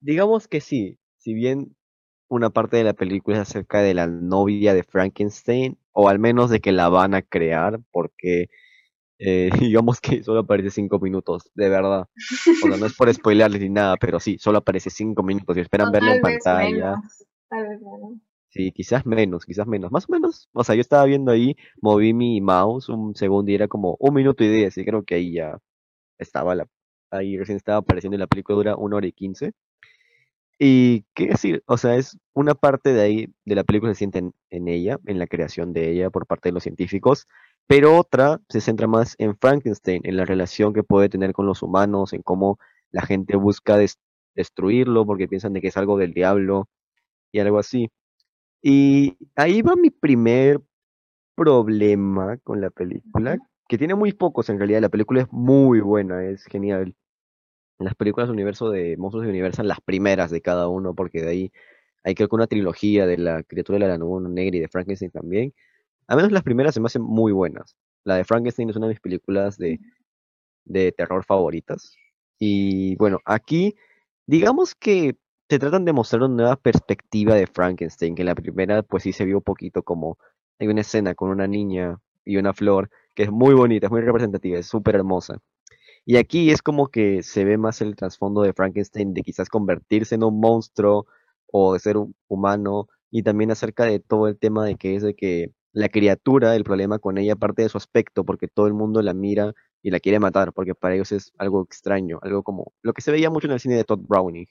digamos que sí, si bien una parte de la película es acerca de la novia de Frankenstein, o al menos de que la van a crear, porque eh, digamos que solo aparece cinco minutos, de verdad. O sea, no es por spoilerles ni nada, pero sí, solo aparece cinco minutos y esperan O verla en pantalla. menos, tal vez menos. Sí, quizás menos, quizás menos, más o menos. O sea, yo estaba viendo ahí, moví mi mouse un segundo y era como un minuto y diez, y creo que ahí ya estaba la, ahí recién estaba apareciendo y la película dura una hora y quince. Y qué decir, o sea, es una parte de ahí de la película se siente en, en ella, en la creación de ella por parte de los científicos, pero otra se centra más en Frankenstein, en la relación que puede tener con los humanos, en cómo la gente busca des- destruirlo porque piensan de que es algo del diablo y algo así. Y ahí va mi primer problema con la película, que tiene muy pocos en realidad. La película es muy buena, es genial. Las películas del universo de Monstruos de Universal, las primeras de cada uno, porque de ahí hay creo que una trilogía de la criatura de la laguna negra y de Frankenstein también. Al menos las primeras se me hacen muy buenas. La de Frankenstein es una de mis películas de, de terror favoritas. Y bueno, aquí digamos que te tratan de mostrar una nueva perspectiva de Frankenstein, que en la primera pues sí se vio un poquito como hay una escena con una niña y una flor que es muy bonita, es muy representativa, es súper hermosa. Y aquí es como que se ve más el trasfondo de Frankenstein de quizás convertirse en un monstruo o de ser un humano y también acerca de todo el tema de que es de que la criatura, el problema con ella parte de su aspecto porque todo el mundo la mira y la quiere matar porque para ellos es algo extraño, algo como lo que se veía mucho en el cine de Todd Browning.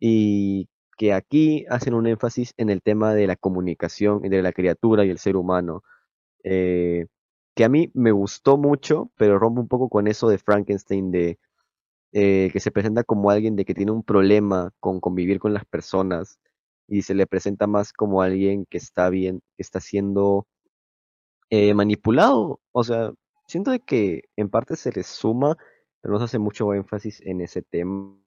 Y que aquí hacen un énfasis en el tema de la comunicación entre la criatura y el ser humano eh, que a mí me gustó mucho, pero rompe un poco con eso de Frankenstein, de eh, que se presenta como alguien de que tiene un problema con convivir con las personas y se le presenta más como alguien que está bien, que está siendo eh, manipulado. O sea, siento que en parte se le suma, pero no se hace mucho énfasis en ese tema.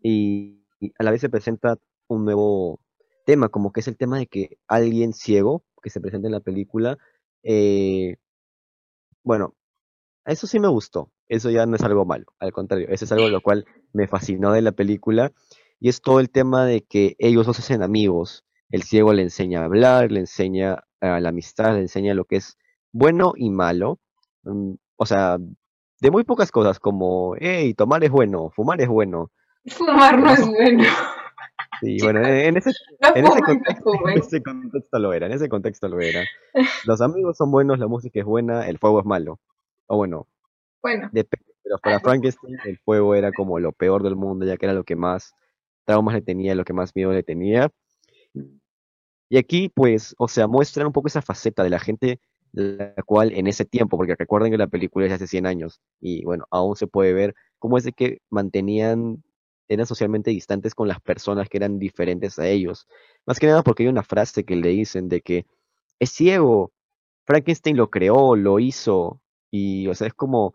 Y a la vez se presenta un nuevo tema, como que es el tema de que alguien ciego que se presenta en la película, eh, bueno, eso sí me gustó. Eso ya no es algo malo. Al contrario, eso es algo lo cual me fascinó de la película. Y es todo el tema de que ellos dos se hacen amigos. El ciego le enseña a hablar, le enseña a la amistad, le enseña lo que es bueno y malo. Mm, o sea, de muy pocas cosas como, hey, tomar es bueno, fumar es bueno. Fumar no es no, bueno. Sí, bueno, en, ese, No en ese no contexto, en fumen. ese contexto lo era, en ese contexto lo era. Los amigos son buenos, la música es buena, el fuego es malo. O bueno, Bueno, Depende, pero para. Frankenstein el fuego era como lo peor del mundo, ya que era lo que más traumas le tenía, lo que más miedo le tenía. Y aquí, pues, o sea, muestran un poco esa faceta de la gente, la cual en ese tiempo, porque recuerden que la película es de hace 100 años, y bueno, aún se puede ver cómo es de que mantenían, eran socialmente distantes con las personas que eran diferentes a ellos. Más que nada porque hay una frase que le dicen de que es ciego, Frankenstein lo creó, lo hizo, y o sea, es como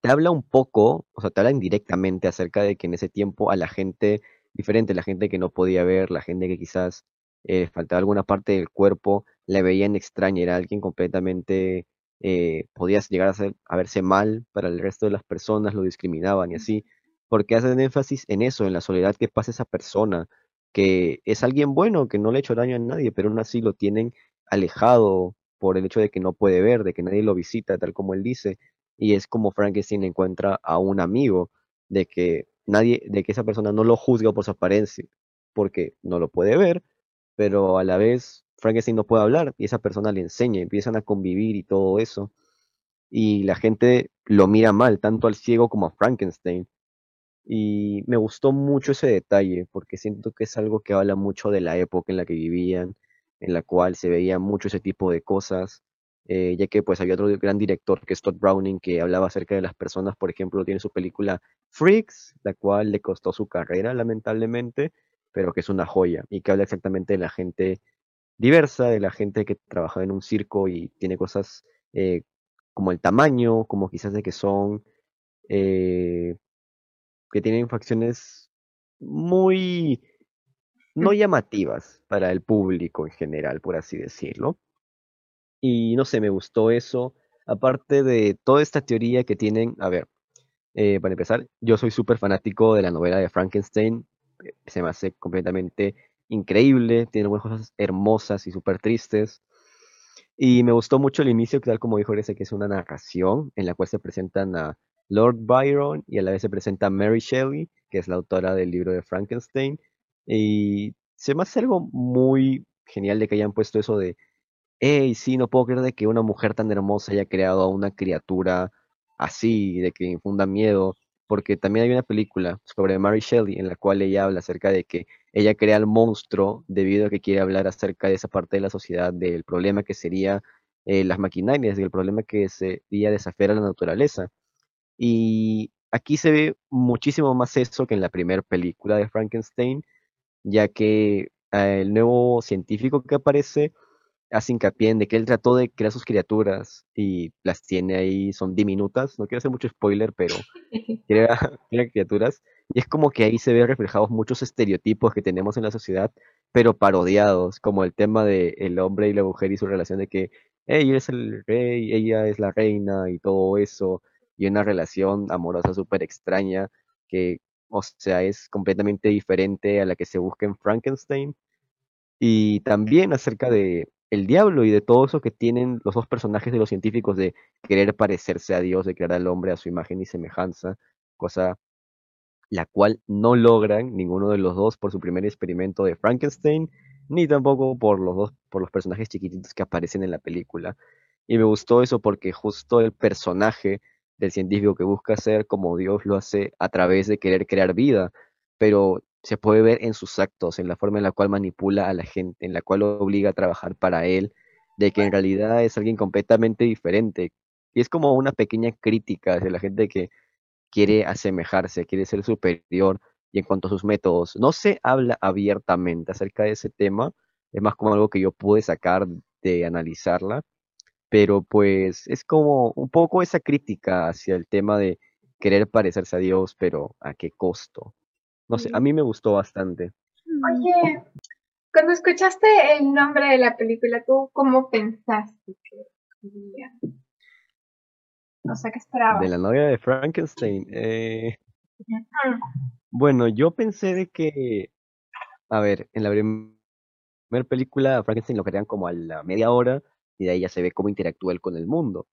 te habla un poco, o sea, te habla indirectamente acerca de que en ese tiempo a la gente diferente, la gente que no podía ver, la gente que quizás eh, faltaba alguna parte del cuerpo, la veían extraña, era alguien completamente, eh, podías llegar a, ser, a verse mal para el resto de las personas, lo discriminaban y así, porque hacen énfasis en eso, en la soledad que pasa esa persona, que es alguien bueno, que no le ha hecho daño a nadie, pero aún así lo tienen alejado por el hecho de que no puede ver, de que nadie lo visita, tal como él dice y es como Frankenstein encuentra a un amigo de que nadie, de que esa persona no lo juzga por su apariencia, porque no lo puede ver, pero a la vez Frankenstein no puede hablar y esa persona le enseña, empiezan a convivir y todo eso. Y la gente lo mira mal, tanto al ciego como a Frankenstein. Y me gustó mucho ese detalle, porque siento que es algo que habla mucho de la época en la que vivían, en la cual se veía mucho ese tipo de cosas, eh, ya que pues había otro gran director que es Todd Browning, que hablaba acerca de las personas, por ejemplo, tiene su película Freaks, la cual le costó su carrera, lamentablemente, pero que es una joya, y que habla exactamente de la gente diversa, de la gente que trabaja en un circo y tiene cosas eh, como el tamaño, como quizás de que son... eh, que tienen facciones muy no llamativas para el público en general, por así decirlo. Y no sé, me gustó eso. Aparte de toda esta teoría que tienen, a ver, eh, para empezar, yo soy súper fanático de la novela de Frankenstein. eh, Se me hace completamente increíble, tiene unas cosas hermosas y súper tristes. Y me gustó mucho el inicio, tal como dijo ese que es una narración en la cual se presentan a Lord Byron y a la vez se presenta Mary Shelley, que es la autora del libro de Frankenstein. Y se me hace algo muy genial de que hayan puesto eso de, hey, sí, no puedo creer de que una mujer tan hermosa haya creado a una criatura así, de que infunda miedo. porque también hay una película sobre Mary Shelley en la cual ella habla acerca de que ella crea el monstruo debido a que quiere hablar acerca de esa parte de la sociedad, del problema que sería eh, las maquinarias, del problema que sería desafiar a la naturaleza. Y aquí se ve muchísimo más eso que en la primera película de Frankenstein, ya que eh, el nuevo científico que aparece hace hincapié en de que él trató de crear sus criaturas y las tiene ahí, son diminutas, no quiero hacer mucho spoiler, pero crea, crea criaturas y es como que ahí se ve reflejados muchos estereotipos que tenemos en la sociedad, pero parodiados, como el tema de el hombre y la mujer y su relación de que ella es el rey, ella es la reina y todo eso, y una relación amorosa súper extraña que, o sea, es completamente diferente a la que se busca en Frankenstein. Y también acerca de el diablo y de todo eso que tienen los dos personajes de los científicos de querer parecerse a Dios, de crear al hombre a su imagen y semejanza, cosa la cual no logran ninguno de los dos por su primer experimento de Frankenstein, ni tampoco por los dos, por los personajes chiquititos que aparecen en la película. Y me gustó eso porque justo el personaje del científico que busca ser como Dios lo hace a través de querer crear vida, pero se puede ver en sus actos, en la forma en la cual manipula a la gente, en la cual obliga a trabajar para él, de que en realidad es alguien completamente diferente. Y es como una pequeña crítica hacia la gente que quiere asemejarse, quiere ser superior y en cuanto a sus métodos, no se habla abiertamente acerca de ese tema, es más como algo que yo pude sacar de analizarla, pero pues es como un poco esa crítica hacia el tema de querer parecerse a Dios, pero a qué costo. No sé, a mí me gustó bastante. Oye, cuando escuchaste el nombre de la película, ¿tú cómo pensaste que? O sea, ¿qué esperabas? De la novia de Frankenstein. Eh, bueno, yo pensé de que, a ver, en la primera película Frankenstein lo crean como a la media hora y de ahí ya se ve cómo interactúa él con el mundo.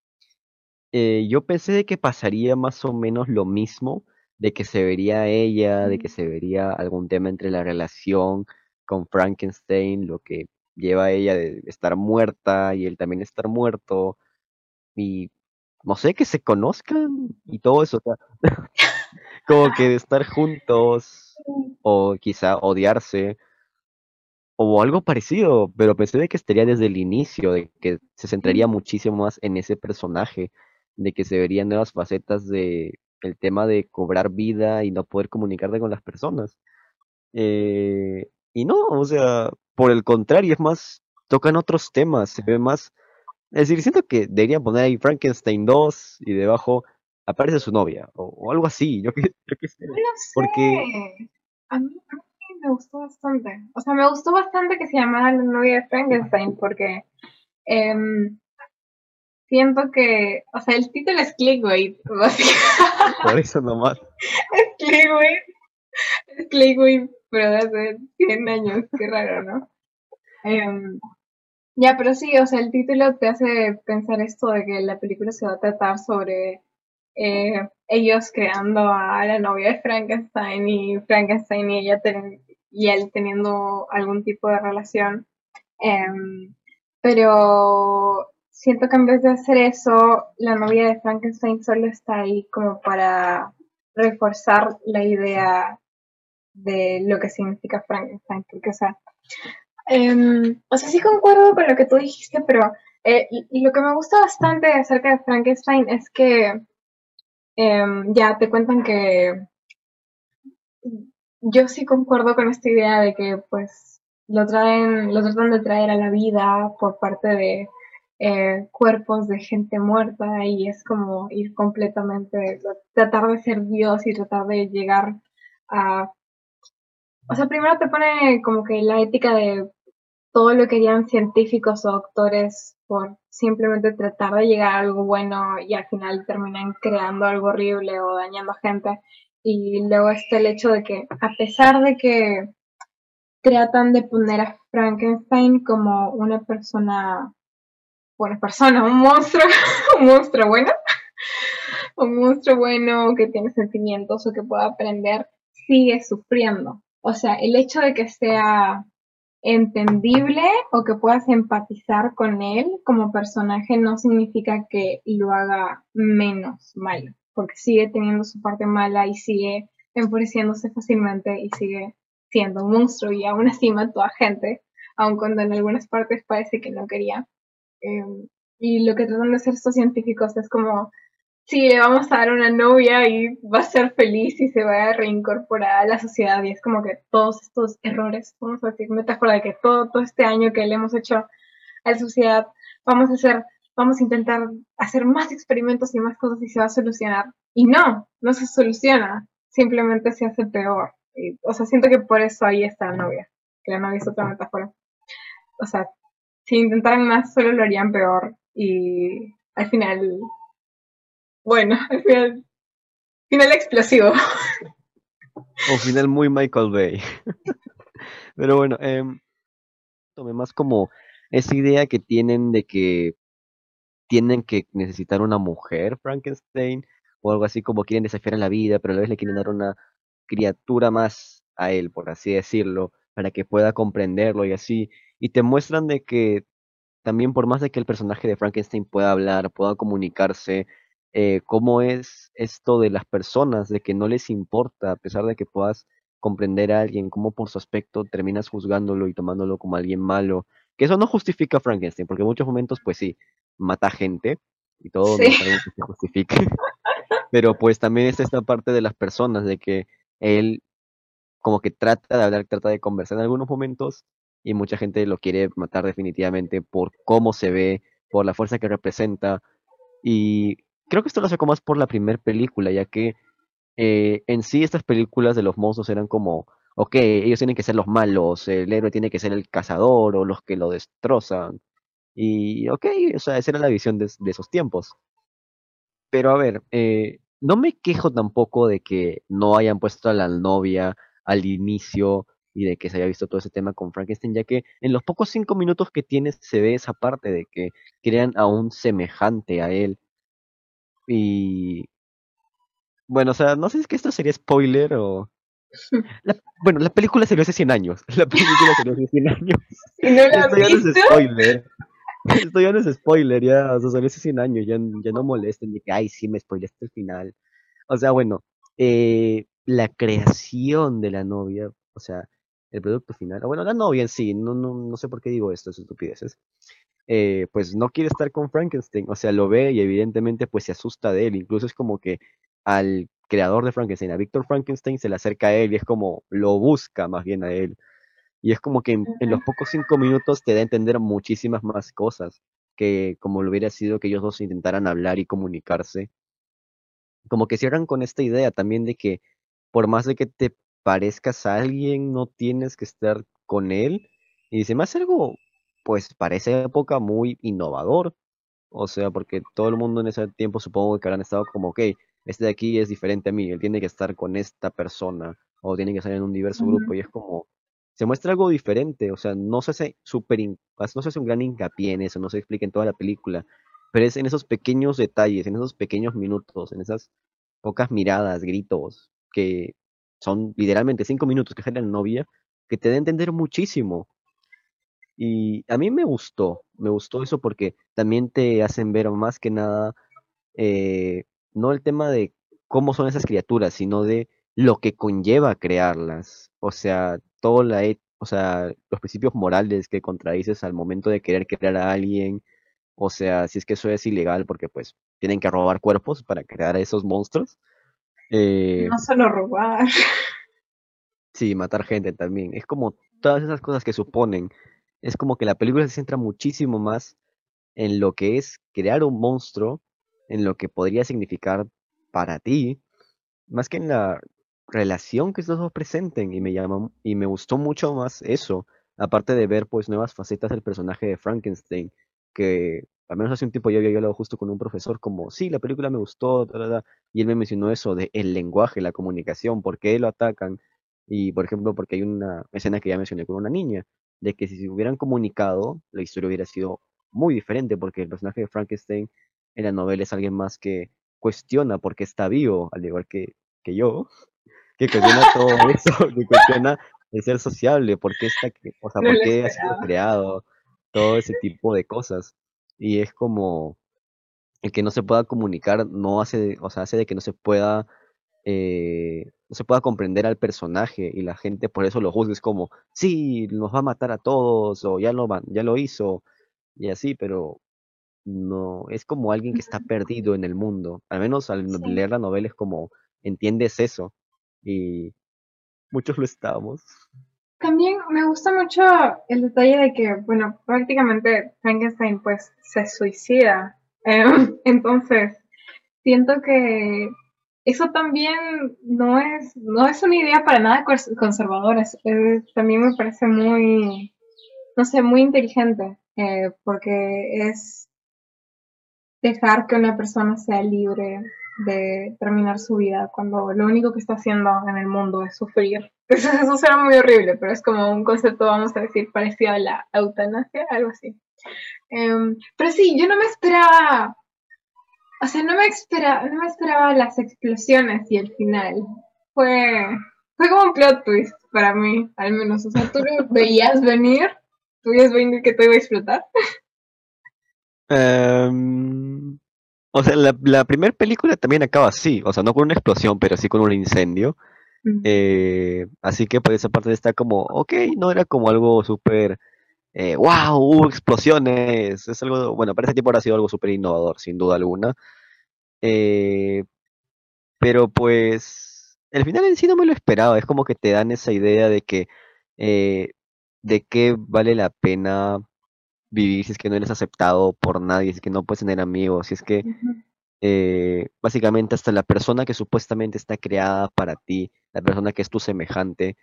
Eh, yo pensé de que pasaría más o menos lo mismo, de que se vería ella, de que se vería algún tema entre la relación con Frankenstein, lo que lleva a ella de estar muerta y él también estar muerto, y no sé, que se conozcan y todo eso, o sea, como que de estar juntos o quizá odiarse o algo parecido, pero pensé de que estaría desde el inicio, de que se centraría muchísimo más en ese personaje, de que se verían nuevas facetas de el tema de cobrar vida y no poder comunicarte con las personas. Eh, y no, o sea, por el contrario, es más, tocan otros temas, se ve más, es decir, siento que deberían poner ahí Frankenstein 2 y debajo aparece su novia, o, o algo así, yo qué, yo qué sé. No sé. Porque- A mí, a mí me gustó bastante. O sea, me gustó bastante que se llamara La novia de Frankenstein porque em, siento que, o sea, el título es clickbait, básicamente. Por eso nomás. es clickbait. Es clickbait, pero de hace 100 años, qué raro, ¿no? Em, ya, pero sí, o sea, el título te hace pensar esto de que la película se va a tratar sobre eh, ellos creando a la novia de Frankenstein y Frankenstein y ella ten- y él teniendo algún tipo de relación. Em, pero siento que en vez de hacer eso, la novia de Frankenstein solo está ahí como para reforzar la idea de lo que significa Frankenstein, porque, o sea, em, o sea, sí concuerdo con lo que tú dijiste, pero eh, lo que me gusta bastante acerca de Frankenstein es que em, ya te cuentan que yo sí concuerdo con esta idea de que pues lo traen, lo tratan de traer a la vida por parte de eh, cuerpos de gente muerta y es como ir completamente, tratar de ser Dios y tratar de llegar a... O sea, primero te pone como que la ética de todo lo que harían científicos o doctores por simplemente tratar de llegar a algo bueno y al final terminan creando algo horrible o dañando a gente. Y luego está el hecho de que a pesar de que tratan de poner a Frankenstein como una persona, buena persona, un monstruo, un monstruo bueno, un monstruo bueno que tiene sentimientos o que pueda aprender, sigue sufriendo. O sea, el hecho de que sea entendible o que puedas empatizar con él como personaje no significa que lo haga menos malo. Porque sigue teniendo su parte mala y sigue enfureciéndose fácilmente y sigue siendo un monstruo y aún así mató a gente, aun cuando en algunas partes parece que no quería. Em, y lo que tratan de hacer estos científicos es como, sí, le vamos a dar una novia y va a ser feliz y se va a reincorporar a la sociedad. Y es como que todos estos errores, vamos a decir, metáfora de que todo, todo este año que le hemos hecho a la sociedad, vamos a hacer, vamos a intentar hacer más experimentos y más cosas y se va a solucionar. Y no, no se soluciona, simplemente se hace peor. O sea, siento que por eso ahí está la novia, que la novia es otra metáfora. O sea, si intentaran más, solo lo harían peor. Y al final, bueno, al final, final explosivo. O final muy Michael Bay. Pero bueno, eh, tomé más como esa idea que tienen de que tienen que necesitar una mujer, Frankenstein, o algo así como quieren desafiar a la vida, pero a la vez le quieren dar una criatura más a él, por así decirlo, para que pueda comprenderlo y así. Y te muestran de que también por más de que el personaje de Frankenstein pueda hablar, pueda comunicarse, eh, cómo es esto de las personas, de que no les importa, a pesar de que puedas comprender a alguien, cómo por su aspecto terminas juzgándolo y tomándolo como alguien malo. Que eso no justifica a Frankenstein, porque en muchos momentos, pues sí, mata gente y todo Sí. no que se justifique. Pero pues también es esta parte de las personas, de que él como que trata de hablar, trata de conversar en algunos momentos y mucha gente lo quiere matar definitivamente por cómo se ve, por la fuerza que representa. Y creo que esto lo sacó más por la primera película, ya que eh, en sí estas películas de los monstruos eran como, ok, ellos tienen que ser los malos, el héroe tiene que ser el cazador o los que lo destrozan. Y ok, o sea, esa era la visión de, de esos tiempos. Pero a ver, eh, no me quejo tampoco de que no hayan puesto a la novia al inicio y de que se haya visto todo ese tema con Frankenstein, ya que en los pocos cinco minutos que tiene se ve esa parte de que crean a un semejante a él. Y bueno, o sea, no sé si es que esto sería spoiler o... La- bueno, la película salió hace 100 años. La película salió hace 100 años. ¿Y no la has Esto ya no es spoiler. Esto ya no es spoiler, ya, o sea, salió hace 100 años, ya, ya no molesten de que, ay, sí, me spoileaste el final. O sea, bueno, eh, la creación de la novia, o sea, el producto final, bueno, la novia en sí, no, no, no sé por qué digo esto, es estupideces, eh, pues no quiere estar con Frankenstein, o sea, lo ve y evidentemente pues se asusta de él, incluso es como que al creador de Frankenstein, a Víctor Frankenstein, se le acerca a él y es como, lo busca más bien a él. Y es como que en, en los pocos cinco minutos te da a entender muchísimas más cosas que como lo hubiera sido que ellos dos intentaran hablar y comunicarse. Como que cierran con esta idea también de que por más de que te parezcas a alguien, no tienes que estar con él. Y se me hace algo, pues para esa época muy innovador. O sea, porque todo el mundo en ese tiempo supongo que habrán estado como, ok, este de aquí es diferente a mí, él tiene que estar con esta persona o tiene que estar en un diverso grupo y es como, se muestra algo diferente, o sea, no se hace súper, hin- no se hace un gran hincapié en eso, no se explica en toda la película, pero es en esos pequeños detalles, en esos pequeños minutos, en esas pocas miradas, gritos, que son literalmente cinco minutos que genera la novia, que te da a entender muchísimo. Y a mí me gustó, me gustó eso porque también te hacen ver más que nada, eh, no el tema de cómo son esas criaturas, sino de lo que conlleva crearlas. O sea, todo la, o sea, los principios morales que contradices al momento de querer crear a alguien. O sea, si es que eso es ilegal, porque pues tienen que robar cuerpos para crear a esos monstruos. Eh, No solo robar. Sí, matar gente también. Es como todas esas cosas que suponen. Es como que la película se centra muchísimo más en lo que es crear un monstruo, en lo que podría significar para ti, más que en la relación que estos dos presenten. Y me llama, y me gustó mucho más eso, aparte de ver pues nuevas facetas del personaje de Frankenstein, que al menos hace un tiempo yo había hablado justo con un profesor como, sí, la película me gustó, ta, ta, ta", y él me mencionó eso de el lenguaje, la comunicación, por qué lo atacan. Y por ejemplo, porque hay una escena que ya mencioné con una niña, de que si se hubieran comunicado, la historia hubiera sido muy diferente, porque el personaje de Frankenstein en la novela es alguien más que cuestiona por qué está vivo, al igual que, que yo, que cuestiona todo eso, que cuestiona el ser sociable, por qué está, o sea, No por qué ha sido creado, todo ese tipo de cosas. Y es como, el que no se pueda comunicar no hace, o sea, hace de que no se pueda, eh, no se pueda comprender al personaje y la gente por eso lo juzga. Es como, sí, nos va a matar a todos o ya lo, ya lo hizo y así, pero no, es como alguien que está perdido en el mundo. Al menos al Sí. leer la novela es como, entiendes eso y muchos lo estamos. También me gusta mucho el detalle de que, bueno, prácticamente Frankenstein pues se suicida. Em, entonces, siento que eso también no es, no es una idea para nada cons- conservadora. es- también me parece muy, no sé, muy inteligente, eh, porque es dejar que una persona sea libre de terminar su vida cuando lo único que está haciendo en el mundo es sufrir. Eso, eso suena muy horrible, pero es como un concepto, vamos a decir, parecido a la eutanasia, algo así. Em, pero sí, yo no me esperaba, o sea, no me esperaba, no me esperaba las explosiones y el final. Fue, fue como un plot twist para mí, al menos. O sea, tú lo veías venir, tú veías venir que te iba a explotar. Em, o sea, la, la primera película también acaba así, o sea, no con una explosión, pero sí con un incendio. Eh, así que por esa parte está como, ok, no era como algo súper, eh, wow, hubo explosiones. Es algo, bueno, para ese tiempo habrá sido algo súper innovador, sin duda alguna. Eh, pero pues, el final en sí no me lo esperaba. Es como que te dan esa idea de que, eh, de qué vale la pena vivir si es que no eres aceptado por nadie, si es que no puedes tener amigos, si es que eh, básicamente hasta la persona que supuestamente está creada para ti, la persona que es tu semejante,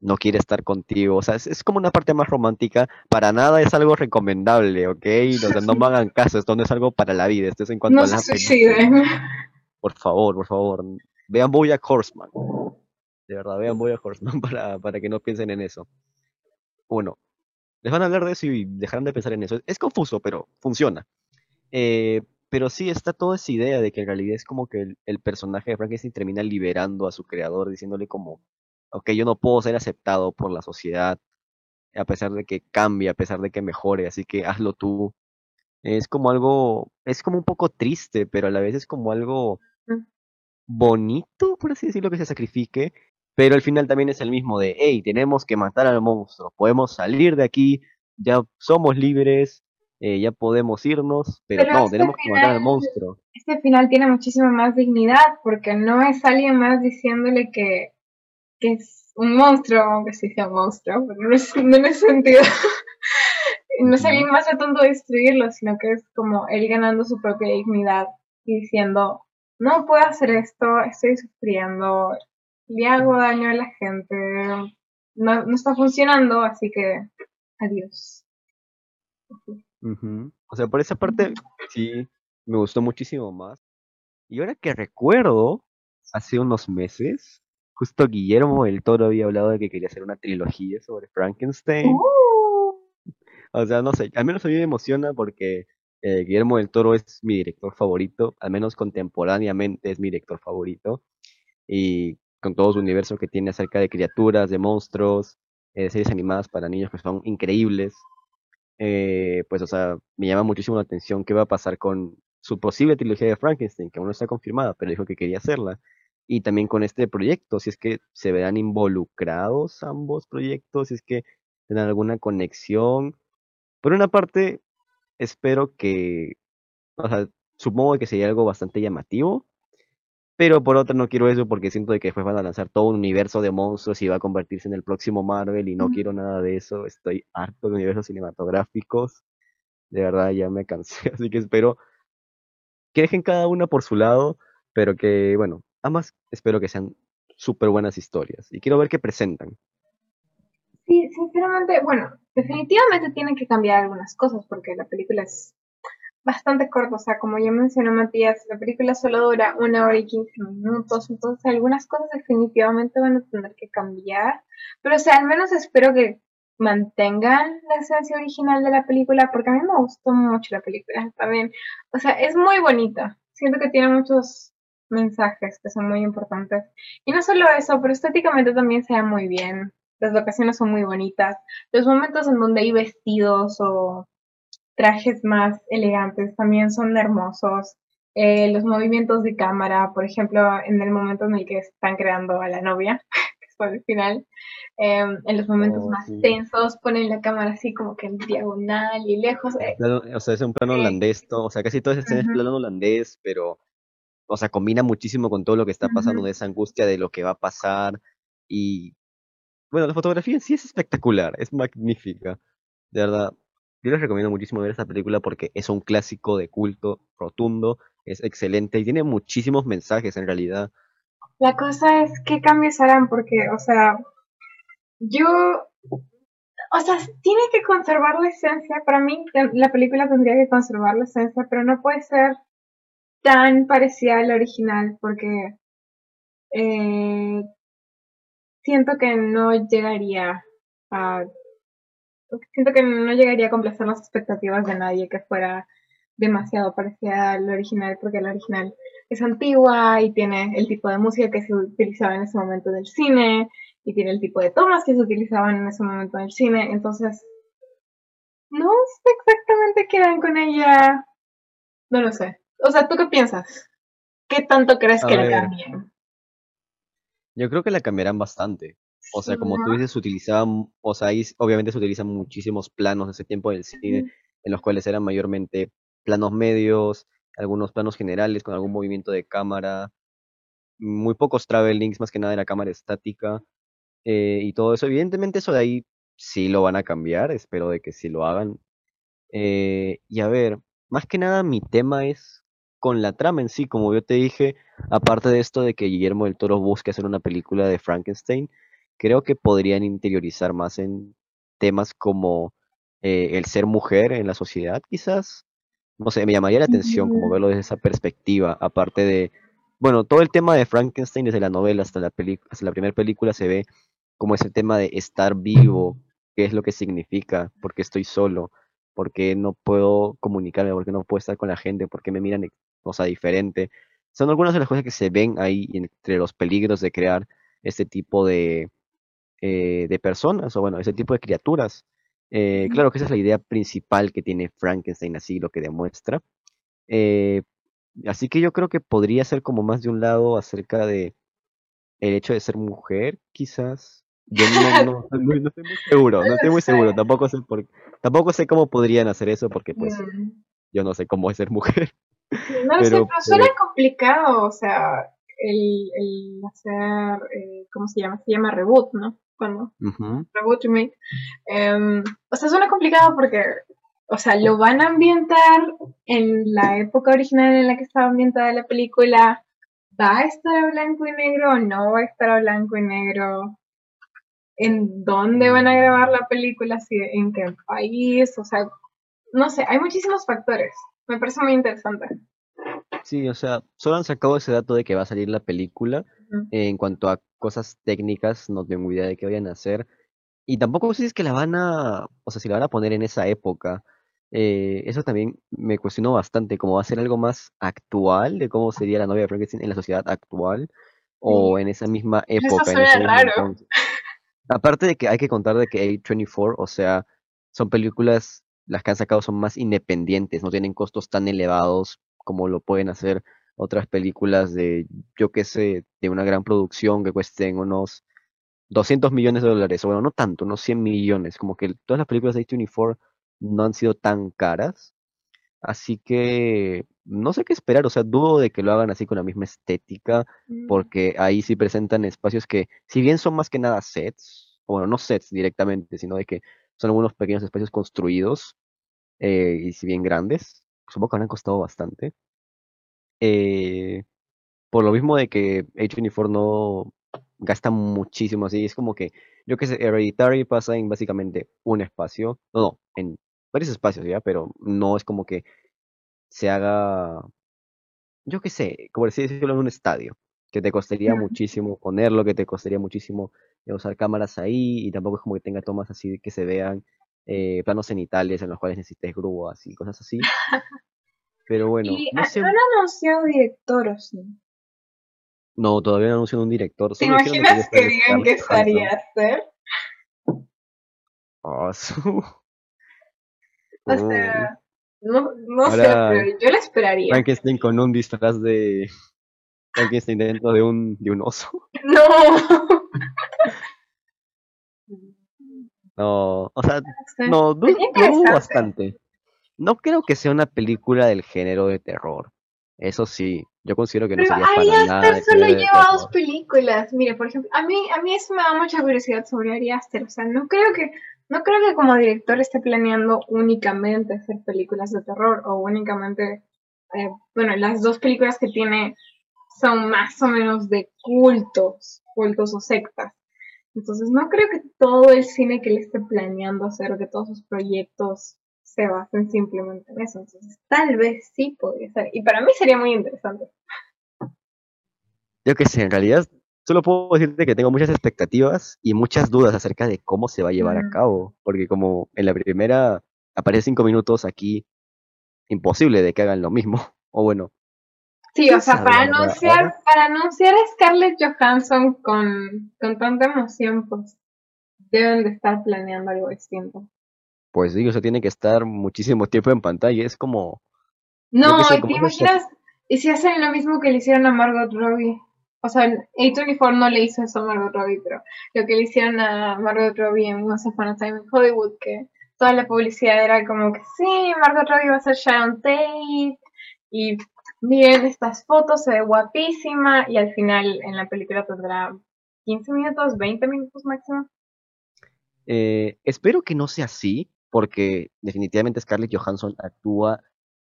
no quiere estar contigo. O sea, es, es como una parte más romántica. Para nada es algo recomendable, ¿ok? O sea, no me hagan caso, esto no es algo para la vida, esto es en cuanto No a se la suiciden. Por favor, por favor. Vean Bojack Horseman. De verdad, vean Bojack Horseman para, para que no piensen en eso. Uno, les van a hablar de eso y dejarán de pensar en eso. Es confuso, pero funciona. Eh, pero sí está toda esa idea de que en realidad es como que el, el personaje de Frankenstein termina liberando a su creador, diciéndole como, ok, yo no puedo ser aceptado por la sociedad, a pesar de que cambie, a pesar de que mejore, así que hazlo tú. Es como algo, es como un poco triste, pero a la vez es como algo bonito, por así decirlo, que se sacrifique, pero al final también es el mismo de, hey, tenemos que matar al monstruo, podemos salir de aquí, ya somos libres, eh, ya podemos irnos, pero, Pero no, este tenemos que matar al monstruo. Este final tiene muchísima más dignidad porque no es alguien más diciéndole que, que es un monstruo, aunque sí sea un monstruo, pero no, es, no en ese sentido. No es alguien más tratando de destruirlo, sino que es como él ganando su propia dignidad y diciendo, no puedo hacer esto, estoy sufriendo, le hago daño a la gente, no, no está funcionando, así que adiós. O sea, por esa parte sí me gustó muchísimo más. Y ahora que recuerdo, hace unos meses, justo Guillermo del Toro había hablado de que quería hacer una trilogía sobre Frankenstein. Uh, O sea, no sé, al menos a mí me emociona porque eh, Guillermo del Toro es mi director favorito, al menos contemporáneamente es mi director favorito. Y con todo su universo que tiene acerca de criaturas, de monstruos, eh, de series animadas para niños que son increíbles. eh, pues, o sea, me llama muchísimo la atención qué va a pasar con su posible trilogía de Frankenstein, que aún no está confirmada, pero dijo que quería hacerla. Y también con este proyecto, si es que se verán involucrados ambos proyectos, si es que tendrán alguna conexión. Por una parte, espero que, o sea, supongo que sería algo bastante llamativo, pero por otra no quiero eso porque siento de que después van a lanzar todo un universo de monstruos y va a convertirse en el próximo Marvel y no quiero nada de eso. Estoy harto de universos cinematográficos. De verdad ya me cansé, así que espero que dejen cada una por su lado, pero que, bueno, ambas espero que sean súper buenas historias y quiero ver qué presentan. Sí, sinceramente, bueno, definitivamente tienen que cambiar algunas cosas porque la película es bastante corta, o sea, como ya mencionó Matías, la película solo dura una hora y quince minutos, entonces algunas cosas definitivamente van a tener que cambiar, pero o sea, al menos espero que mantengan la esencia original de la película, porque a mí me gustó mucho la película también, o sea, es muy bonita, siento que tiene muchos mensajes que son muy importantes, y no solo eso, pero estéticamente también se ve muy bien, las locaciones son muy bonitas, los momentos en donde hay vestidos o trajes más elegantes también son hermosos. Eh, los movimientos de cámara, por ejemplo, en el momento en el que están creando a la novia, que es al final, em, en los momentos Oh, más sí. tensos ponen la cámara así como que en diagonal y lejos. eh, Plano- o sea, es un plano holandés, todo, o sea, casi esa escena es plano holandés, pero, o sea, combina muchísimo con todo lo que está pasando, Ujú. de esa angustia de lo que va a pasar, y, bueno, la fotografía en sí es espectacular, es magnífica, de verdad. Yo les recomiendo muchísimo ver esta película porque es un clásico de culto rotundo, es excelente y tiene muchísimos mensajes en realidad. La cosa es qué cambios harán, porque, o sea, yo, o sea, tiene que conservar la esencia. Para mí, la película tendría que conservar la esencia, pero no puede ser tan parecida al original, porque eh, siento que no llegaría a, siento que no llegaría a complacer las expectativas de nadie que fuera demasiado parecida al original, porque el original es antigua y tiene el tipo de música que se utilizaba en ese momento del cine y tiene el tipo de tomas que se utilizaban en ese momento del cine, entonces no sé exactamente qué harán con ella, no lo sé. O sea, ¿tú qué piensas? ¿Qué tanto crees A que la ver. cambien? Yo creo que la cambiarán bastante. O sea, como tú dices, se utilizaban, o sea, ahí obviamente se utilizan muchísimos planos de ese tiempo del cine, en los cuales eran mayormente planos medios, algunos planos generales con algún movimiento de cámara, muy pocos travelings, más que nada de la cámara estática, eh, y todo eso. Evidentemente eso de ahí sí lo van a cambiar, espero de que sí lo hagan. Eh, y a ver, más que nada mi tema es con la trama en sí, como yo te dije, aparte de esto de que Guillermo del Toro busque hacer una película de Frankenstein, creo que podrían interiorizar más en temas como eh, el ser mujer en la sociedad, quizás. No sé, me llamaría la atención como verlo desde esa perspectiva, aparte de, bueno, todo el tema de Frankenstein desde la novela hasta la peli- hasta la primera película se ve como ese tema de estar vivo, qué es lo que significa, porque estoy solo, porque no puedo comunicarme, porque no puedo estar con la gente, porque me miran, o sea, diferente. Son algunas de las cosas que se ven ahí entre los peligros de crear este tipo de, eh, de personas, o bueno, ese tipo de criaturas. Eh, claro que esa es la idea principal que tiene Frankenstein, así lo que demuestra. Eh, así que yo creo que podría ser como más de un lado acerca de el hecho de ser mujer, quizás. Yo no, no, estoy muy, no estoy muy seguro, no estoy muy seguro, tampoco sé por, tampoco sé cómo podrían hacer eso, porque pues Mm. yo no sé cómo es ser mujer. No lo sé, Pero, suena pues, complicado, o sea, el, el hacer, eh, ¿cómo se llama? Se llama reboot, ¿no? Cuando ujú, reboot remake. Em, o sea, suena complicado porque, o sea, lo van a ambientar en la época original en la que estaba ambientada la película. ¿Va a estar a blanco y negro o no va a estar a blanco y negro? ¿En dónde van a grabar la película? Si- ¿En qué país? O sea, no sé, hay muchísimos factores. Me parece muy interesante. Sí, o sea, solo han sacado ese dato de que va a salir la película. En cuanto a cosas técnicas, no tengo idea de qué vayan a hacer. Y tampoco sé si es que la van a, o sea, si la van a poner en esa época. Eh, eso también me cuestionó bastante, como va a ser algo más actual de cómo sería la novia de Frankenstein en la sociedad actual o en esa misma Eso época, en suena raro. entonces. Aparte de que hay que contar de que A24, o sea, son películas, las que han sacado son más independientes, no tienen costos tan elevados como lo pueden hacer otras películas de, yo qué sé, de una gran producción que cuesten unos 200 millones de dólares, o bueno, no tanto, unos 100 millones, como que todas las películas de A24 no han sido tan caras, así que no sé qué esperar, o sea, dudo de que lo hagan así con la misma estética, Mm. porque ahí sí presentan espacios que, si bien son más que nada sets, o bueno, no sets directamente, sino de que son algunos pequeños espacios construidos, eh, y si bien grandes, supongo que habrán costado bastante. Eh, por lo mismo de que A24 no gasta muchísimo así, es como que, yo que sé, Hereditary pasa en básicamente un espacio, no, no, en varios espacios ya, pero no es como que se haga, yo qué sé, como así decirlo en un estadio, que te costaría muchísimo ponerlo, que te costaría muchísimo eh, usar cámaras ahí, y tampoco es como que tenga tomas así que se vean eh, planos cenitales en los cuales necesites grúas y cosas así. Pero bueno, Y no ah, sé, han anunciado director, ¿o sí? no, todavía no anuncian un director, ¿Te imaginas que digan que estaría hacer? Ah, su- O sea, No, no sé, pero yo la esperaría. Frankenstein con un disfraz de Frankenstein dentro de un, de un oso. No. No, o sea, Sí. no, dudo bastante. No creo que sea una película del género de terror. Eso sí, yo considero que no Pero sería Ari para nada Aster solo lleva dos películas. Mire, por ejemplo, a mí, a mí eso me da mucha curiosidad sobre Ari Aster. O sea, no creo que, no creo que como director esté planeando únicamente hacer películas de terror o únicamente, eh, bueno, las dos películas que tiene son más o menos de cultos, cultos o sectas. Entonces no creo que todo el cine que él esté planeando hacer o que todos sus proyectos se basen simplemente en eso. Entonces tal vez sí podría ser. Y para mí sería muy interesante. Yo qué sé, en realidad solo puedo decirte que tengo muchas expectativas y muchas dudas acerca de cómo se va a llevar a cabo. Porque como en la primera aparece cinco minutos aquí, imposible de que hagan lo mismo. O bueno, Sí, ¿Quién o sea, para anunciar, para anunciar a Scarlett Johansson con, con tanta emoción, pues deben de estar planeando algo distinto. pues sí, o sea, tiene que estar muchísimo tiempo en pantalla. Es como, No, qué sé, ¿y como te imaginas? ¿Y si hacen lo mismo que le hicieron a Margot Robbie? O sea, A24 no le hizo eso a Margot Robbie, pero lo que le hicieron a Margot Robbie en Once Upon a Time in Hollywood, que toda la publicidad era como que sí, Margot Robbie va a ser Sharon Tate, y miren estas fotos, se ve guapísima, y al final en la película tendrá 15 minutos, 20 minutos máximo. Eh, espero que no sea así, porque definitivamente Scarlett Johansson actúa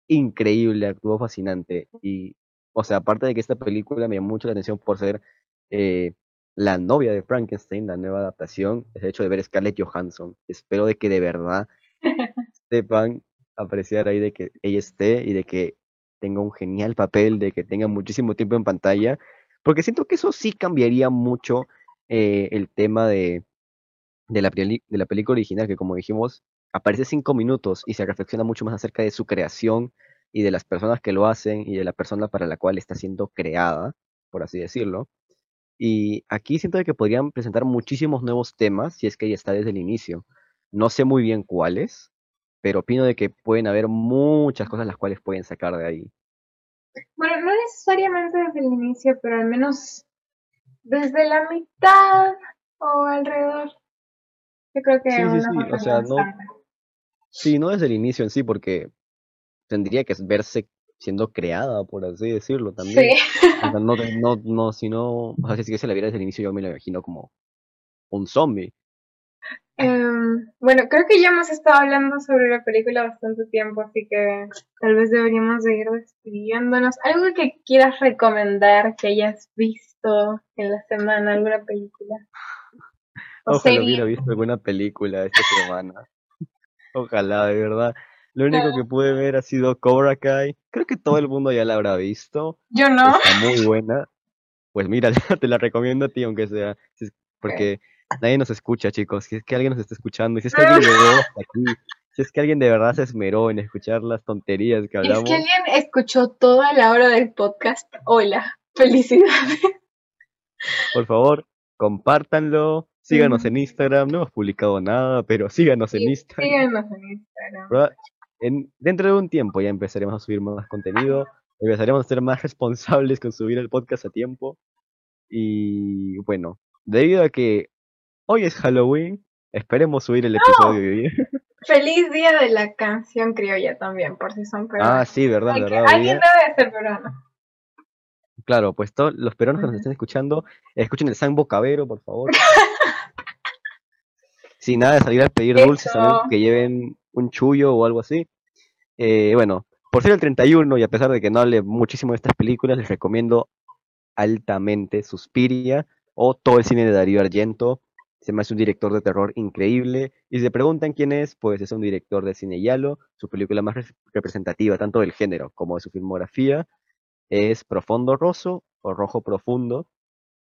increíble, actúa fascinante. Y, o sea, aparte de que esta película me llamó mucho la atención por ser eh, la novia de Frankenstein, la nueva adaptación, es el hecho de ver Scarlett Johansson. Espero de que de verdad sepan apreciar ahí de que ella esté y de que tenga un genial papel, de que tenga muchísimo tiempo en pantalla, porque siento que eso sí cambiaría mucho eh, el tema de, de, la, de la película original, que como dijimos, aparece cinco minutos y se reflexiona mucho más acerca de su creación y de las personas que lo hacen y de la persona para la cual está siendo creada, por así decirlo. Y aquí siento que podrían presentar muchísimos nuevos temas si es que ella está desde el inicio. No sé muy bien cuáles, pero opino de que pueden haber muchas cosas las cuales pueden sacar de ahí. Bueno, no necesariamente desde el inicio, pero al menos desde la mitad o alrededor. Yo creo que Sí, sí, sí, o sea, no-. Sí, no desde el inicio en sí, porque tendría que verse siendo creada, por así decirlo, también. Sí. O sea, no, no, no, si no, o sea, si se la viera desde el inicio, yo me lo imagino como un zombie. Em, bueno, creo que ya hemos estado hablando sobre la película bastante tiempo, así que tal vez deberíamos de ir despidiéndonos. ¿Algo que quieras recomendar que hayas visto en la semana, alguna película? O Ojalá serie. hubiera visto alguna película esta semana. Ojalá, de verdad. Lo único que pude ver ha sido Cobra Kai. Creo que todo el mundo ya la habrá visto. Yo no. Está muy buena. Pues mira, te la recomiendo a ti, aunque sea. Porque nadie nos escucha, chicos. Si es que alguien nos está escuchando, y si es que alguien llegó hasta aquí, si es que alguien de verdad se esmeró en escuchar las tonterías que Es hablamos, que alguien escuchó toda la hora del podcast. Hola, felicidades. por favor, compártanlo. Síganos en Instagram. No hemos publicado nada, pero síganos en Instagram. Síganos en Instagram. dentro de un tiempo ya empezaremos a subir más contenido, empezaremos a ser más responsables con subir el podcast a tiempo. Y bueno, debido a que hoy es Halloween, esperemos subir el episodio de hoy. Feliz día de la canción criolla también, por si son peruanos. Ah, sí, verdad, verdad. alguien debe ser peruano. Claro, pues todos los peruanos que nos estén escuchando, escuchen el Sambo Cabero, por favor. Sin nada de salir a pedir dulces, a que lleven un chullo o algo así. Eh, bueno, por ser el 31 y a pesar de que no hable muchísimo de estas películas, les recomiendo altamente Suspiria o todo el cine de Darío Argento. Se me hace un director de terror increíble. Y si se preguntan quién es, pues es un director de cine yalo. Su película más re- representativa, tanto del género como de su filmografía, es Profundo Rosso o Rojo Profundo.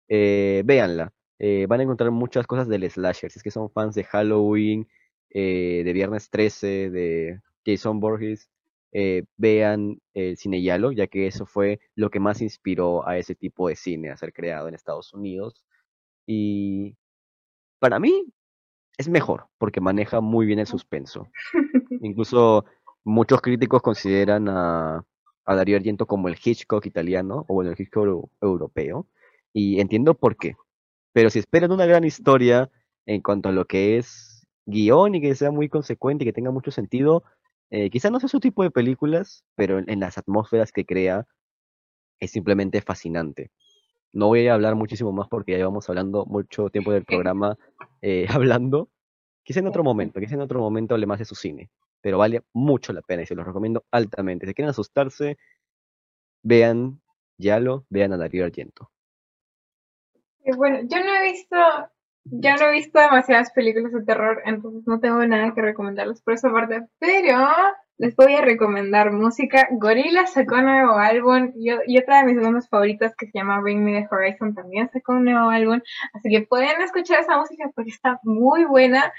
Eh, véanla. Eh, van a encontrar muchas cosas del slasher. Si es que son fans de Halloween, eh, de Viernes 13, de Jason Borges, eh, vean el cine Yalo, ya que eso fue lo que más inspiró a ese tipo de cine a ser creado en Estados Unidos. Y para mí es mejor, porque maneja muy bien el suspenso. Incluso muchos críticos consideran a, a Darío Argento como el Hitchcock italiano, o bueno, el Hitchcock eu- europeo, y entiendo por qué. Pero si esperan una gran historia en cuanto a lo que es guion y que sea muy consecuente y que tenga mucho sentido, eh, quizá no sea su tipo de películas, pero en, en las atmósferas que crea es simplemente fascinante. No voy a hablar muchísimo más porque ya llevamos hablando mucho tiempo del programa eh, hablando. Quizá en otro momento, quizá en otro momento hable más de su cine, pero vale mucho la pena y se los recomiendo altamente. Si quieren asustarse, vean Yalo, vean a Darío Argento. Bueno, yo no he visto, yo no he visto demasiadas películas de terror, entonces no tengo nada que recomendarles por esa parte, pero les voy a recomendar música. Gorilla sacó un nuevo álbum y, y otra de mis bandas favoritas que se llama Bring Me the Horizon también sacó un nuevo álbum, así que pueden escuchar esa música porque está muy buena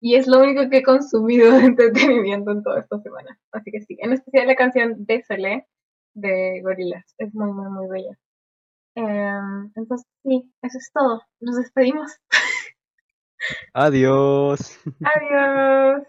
y es lo único que he consumido de entretenimiento en toda esta semana. Así que sí, en especial la canción Désolé de Gorillaz, es muy, muy, muy bella. Em, entonces, sí, eso es todo. Nos despedimos. Adiós. Adiós.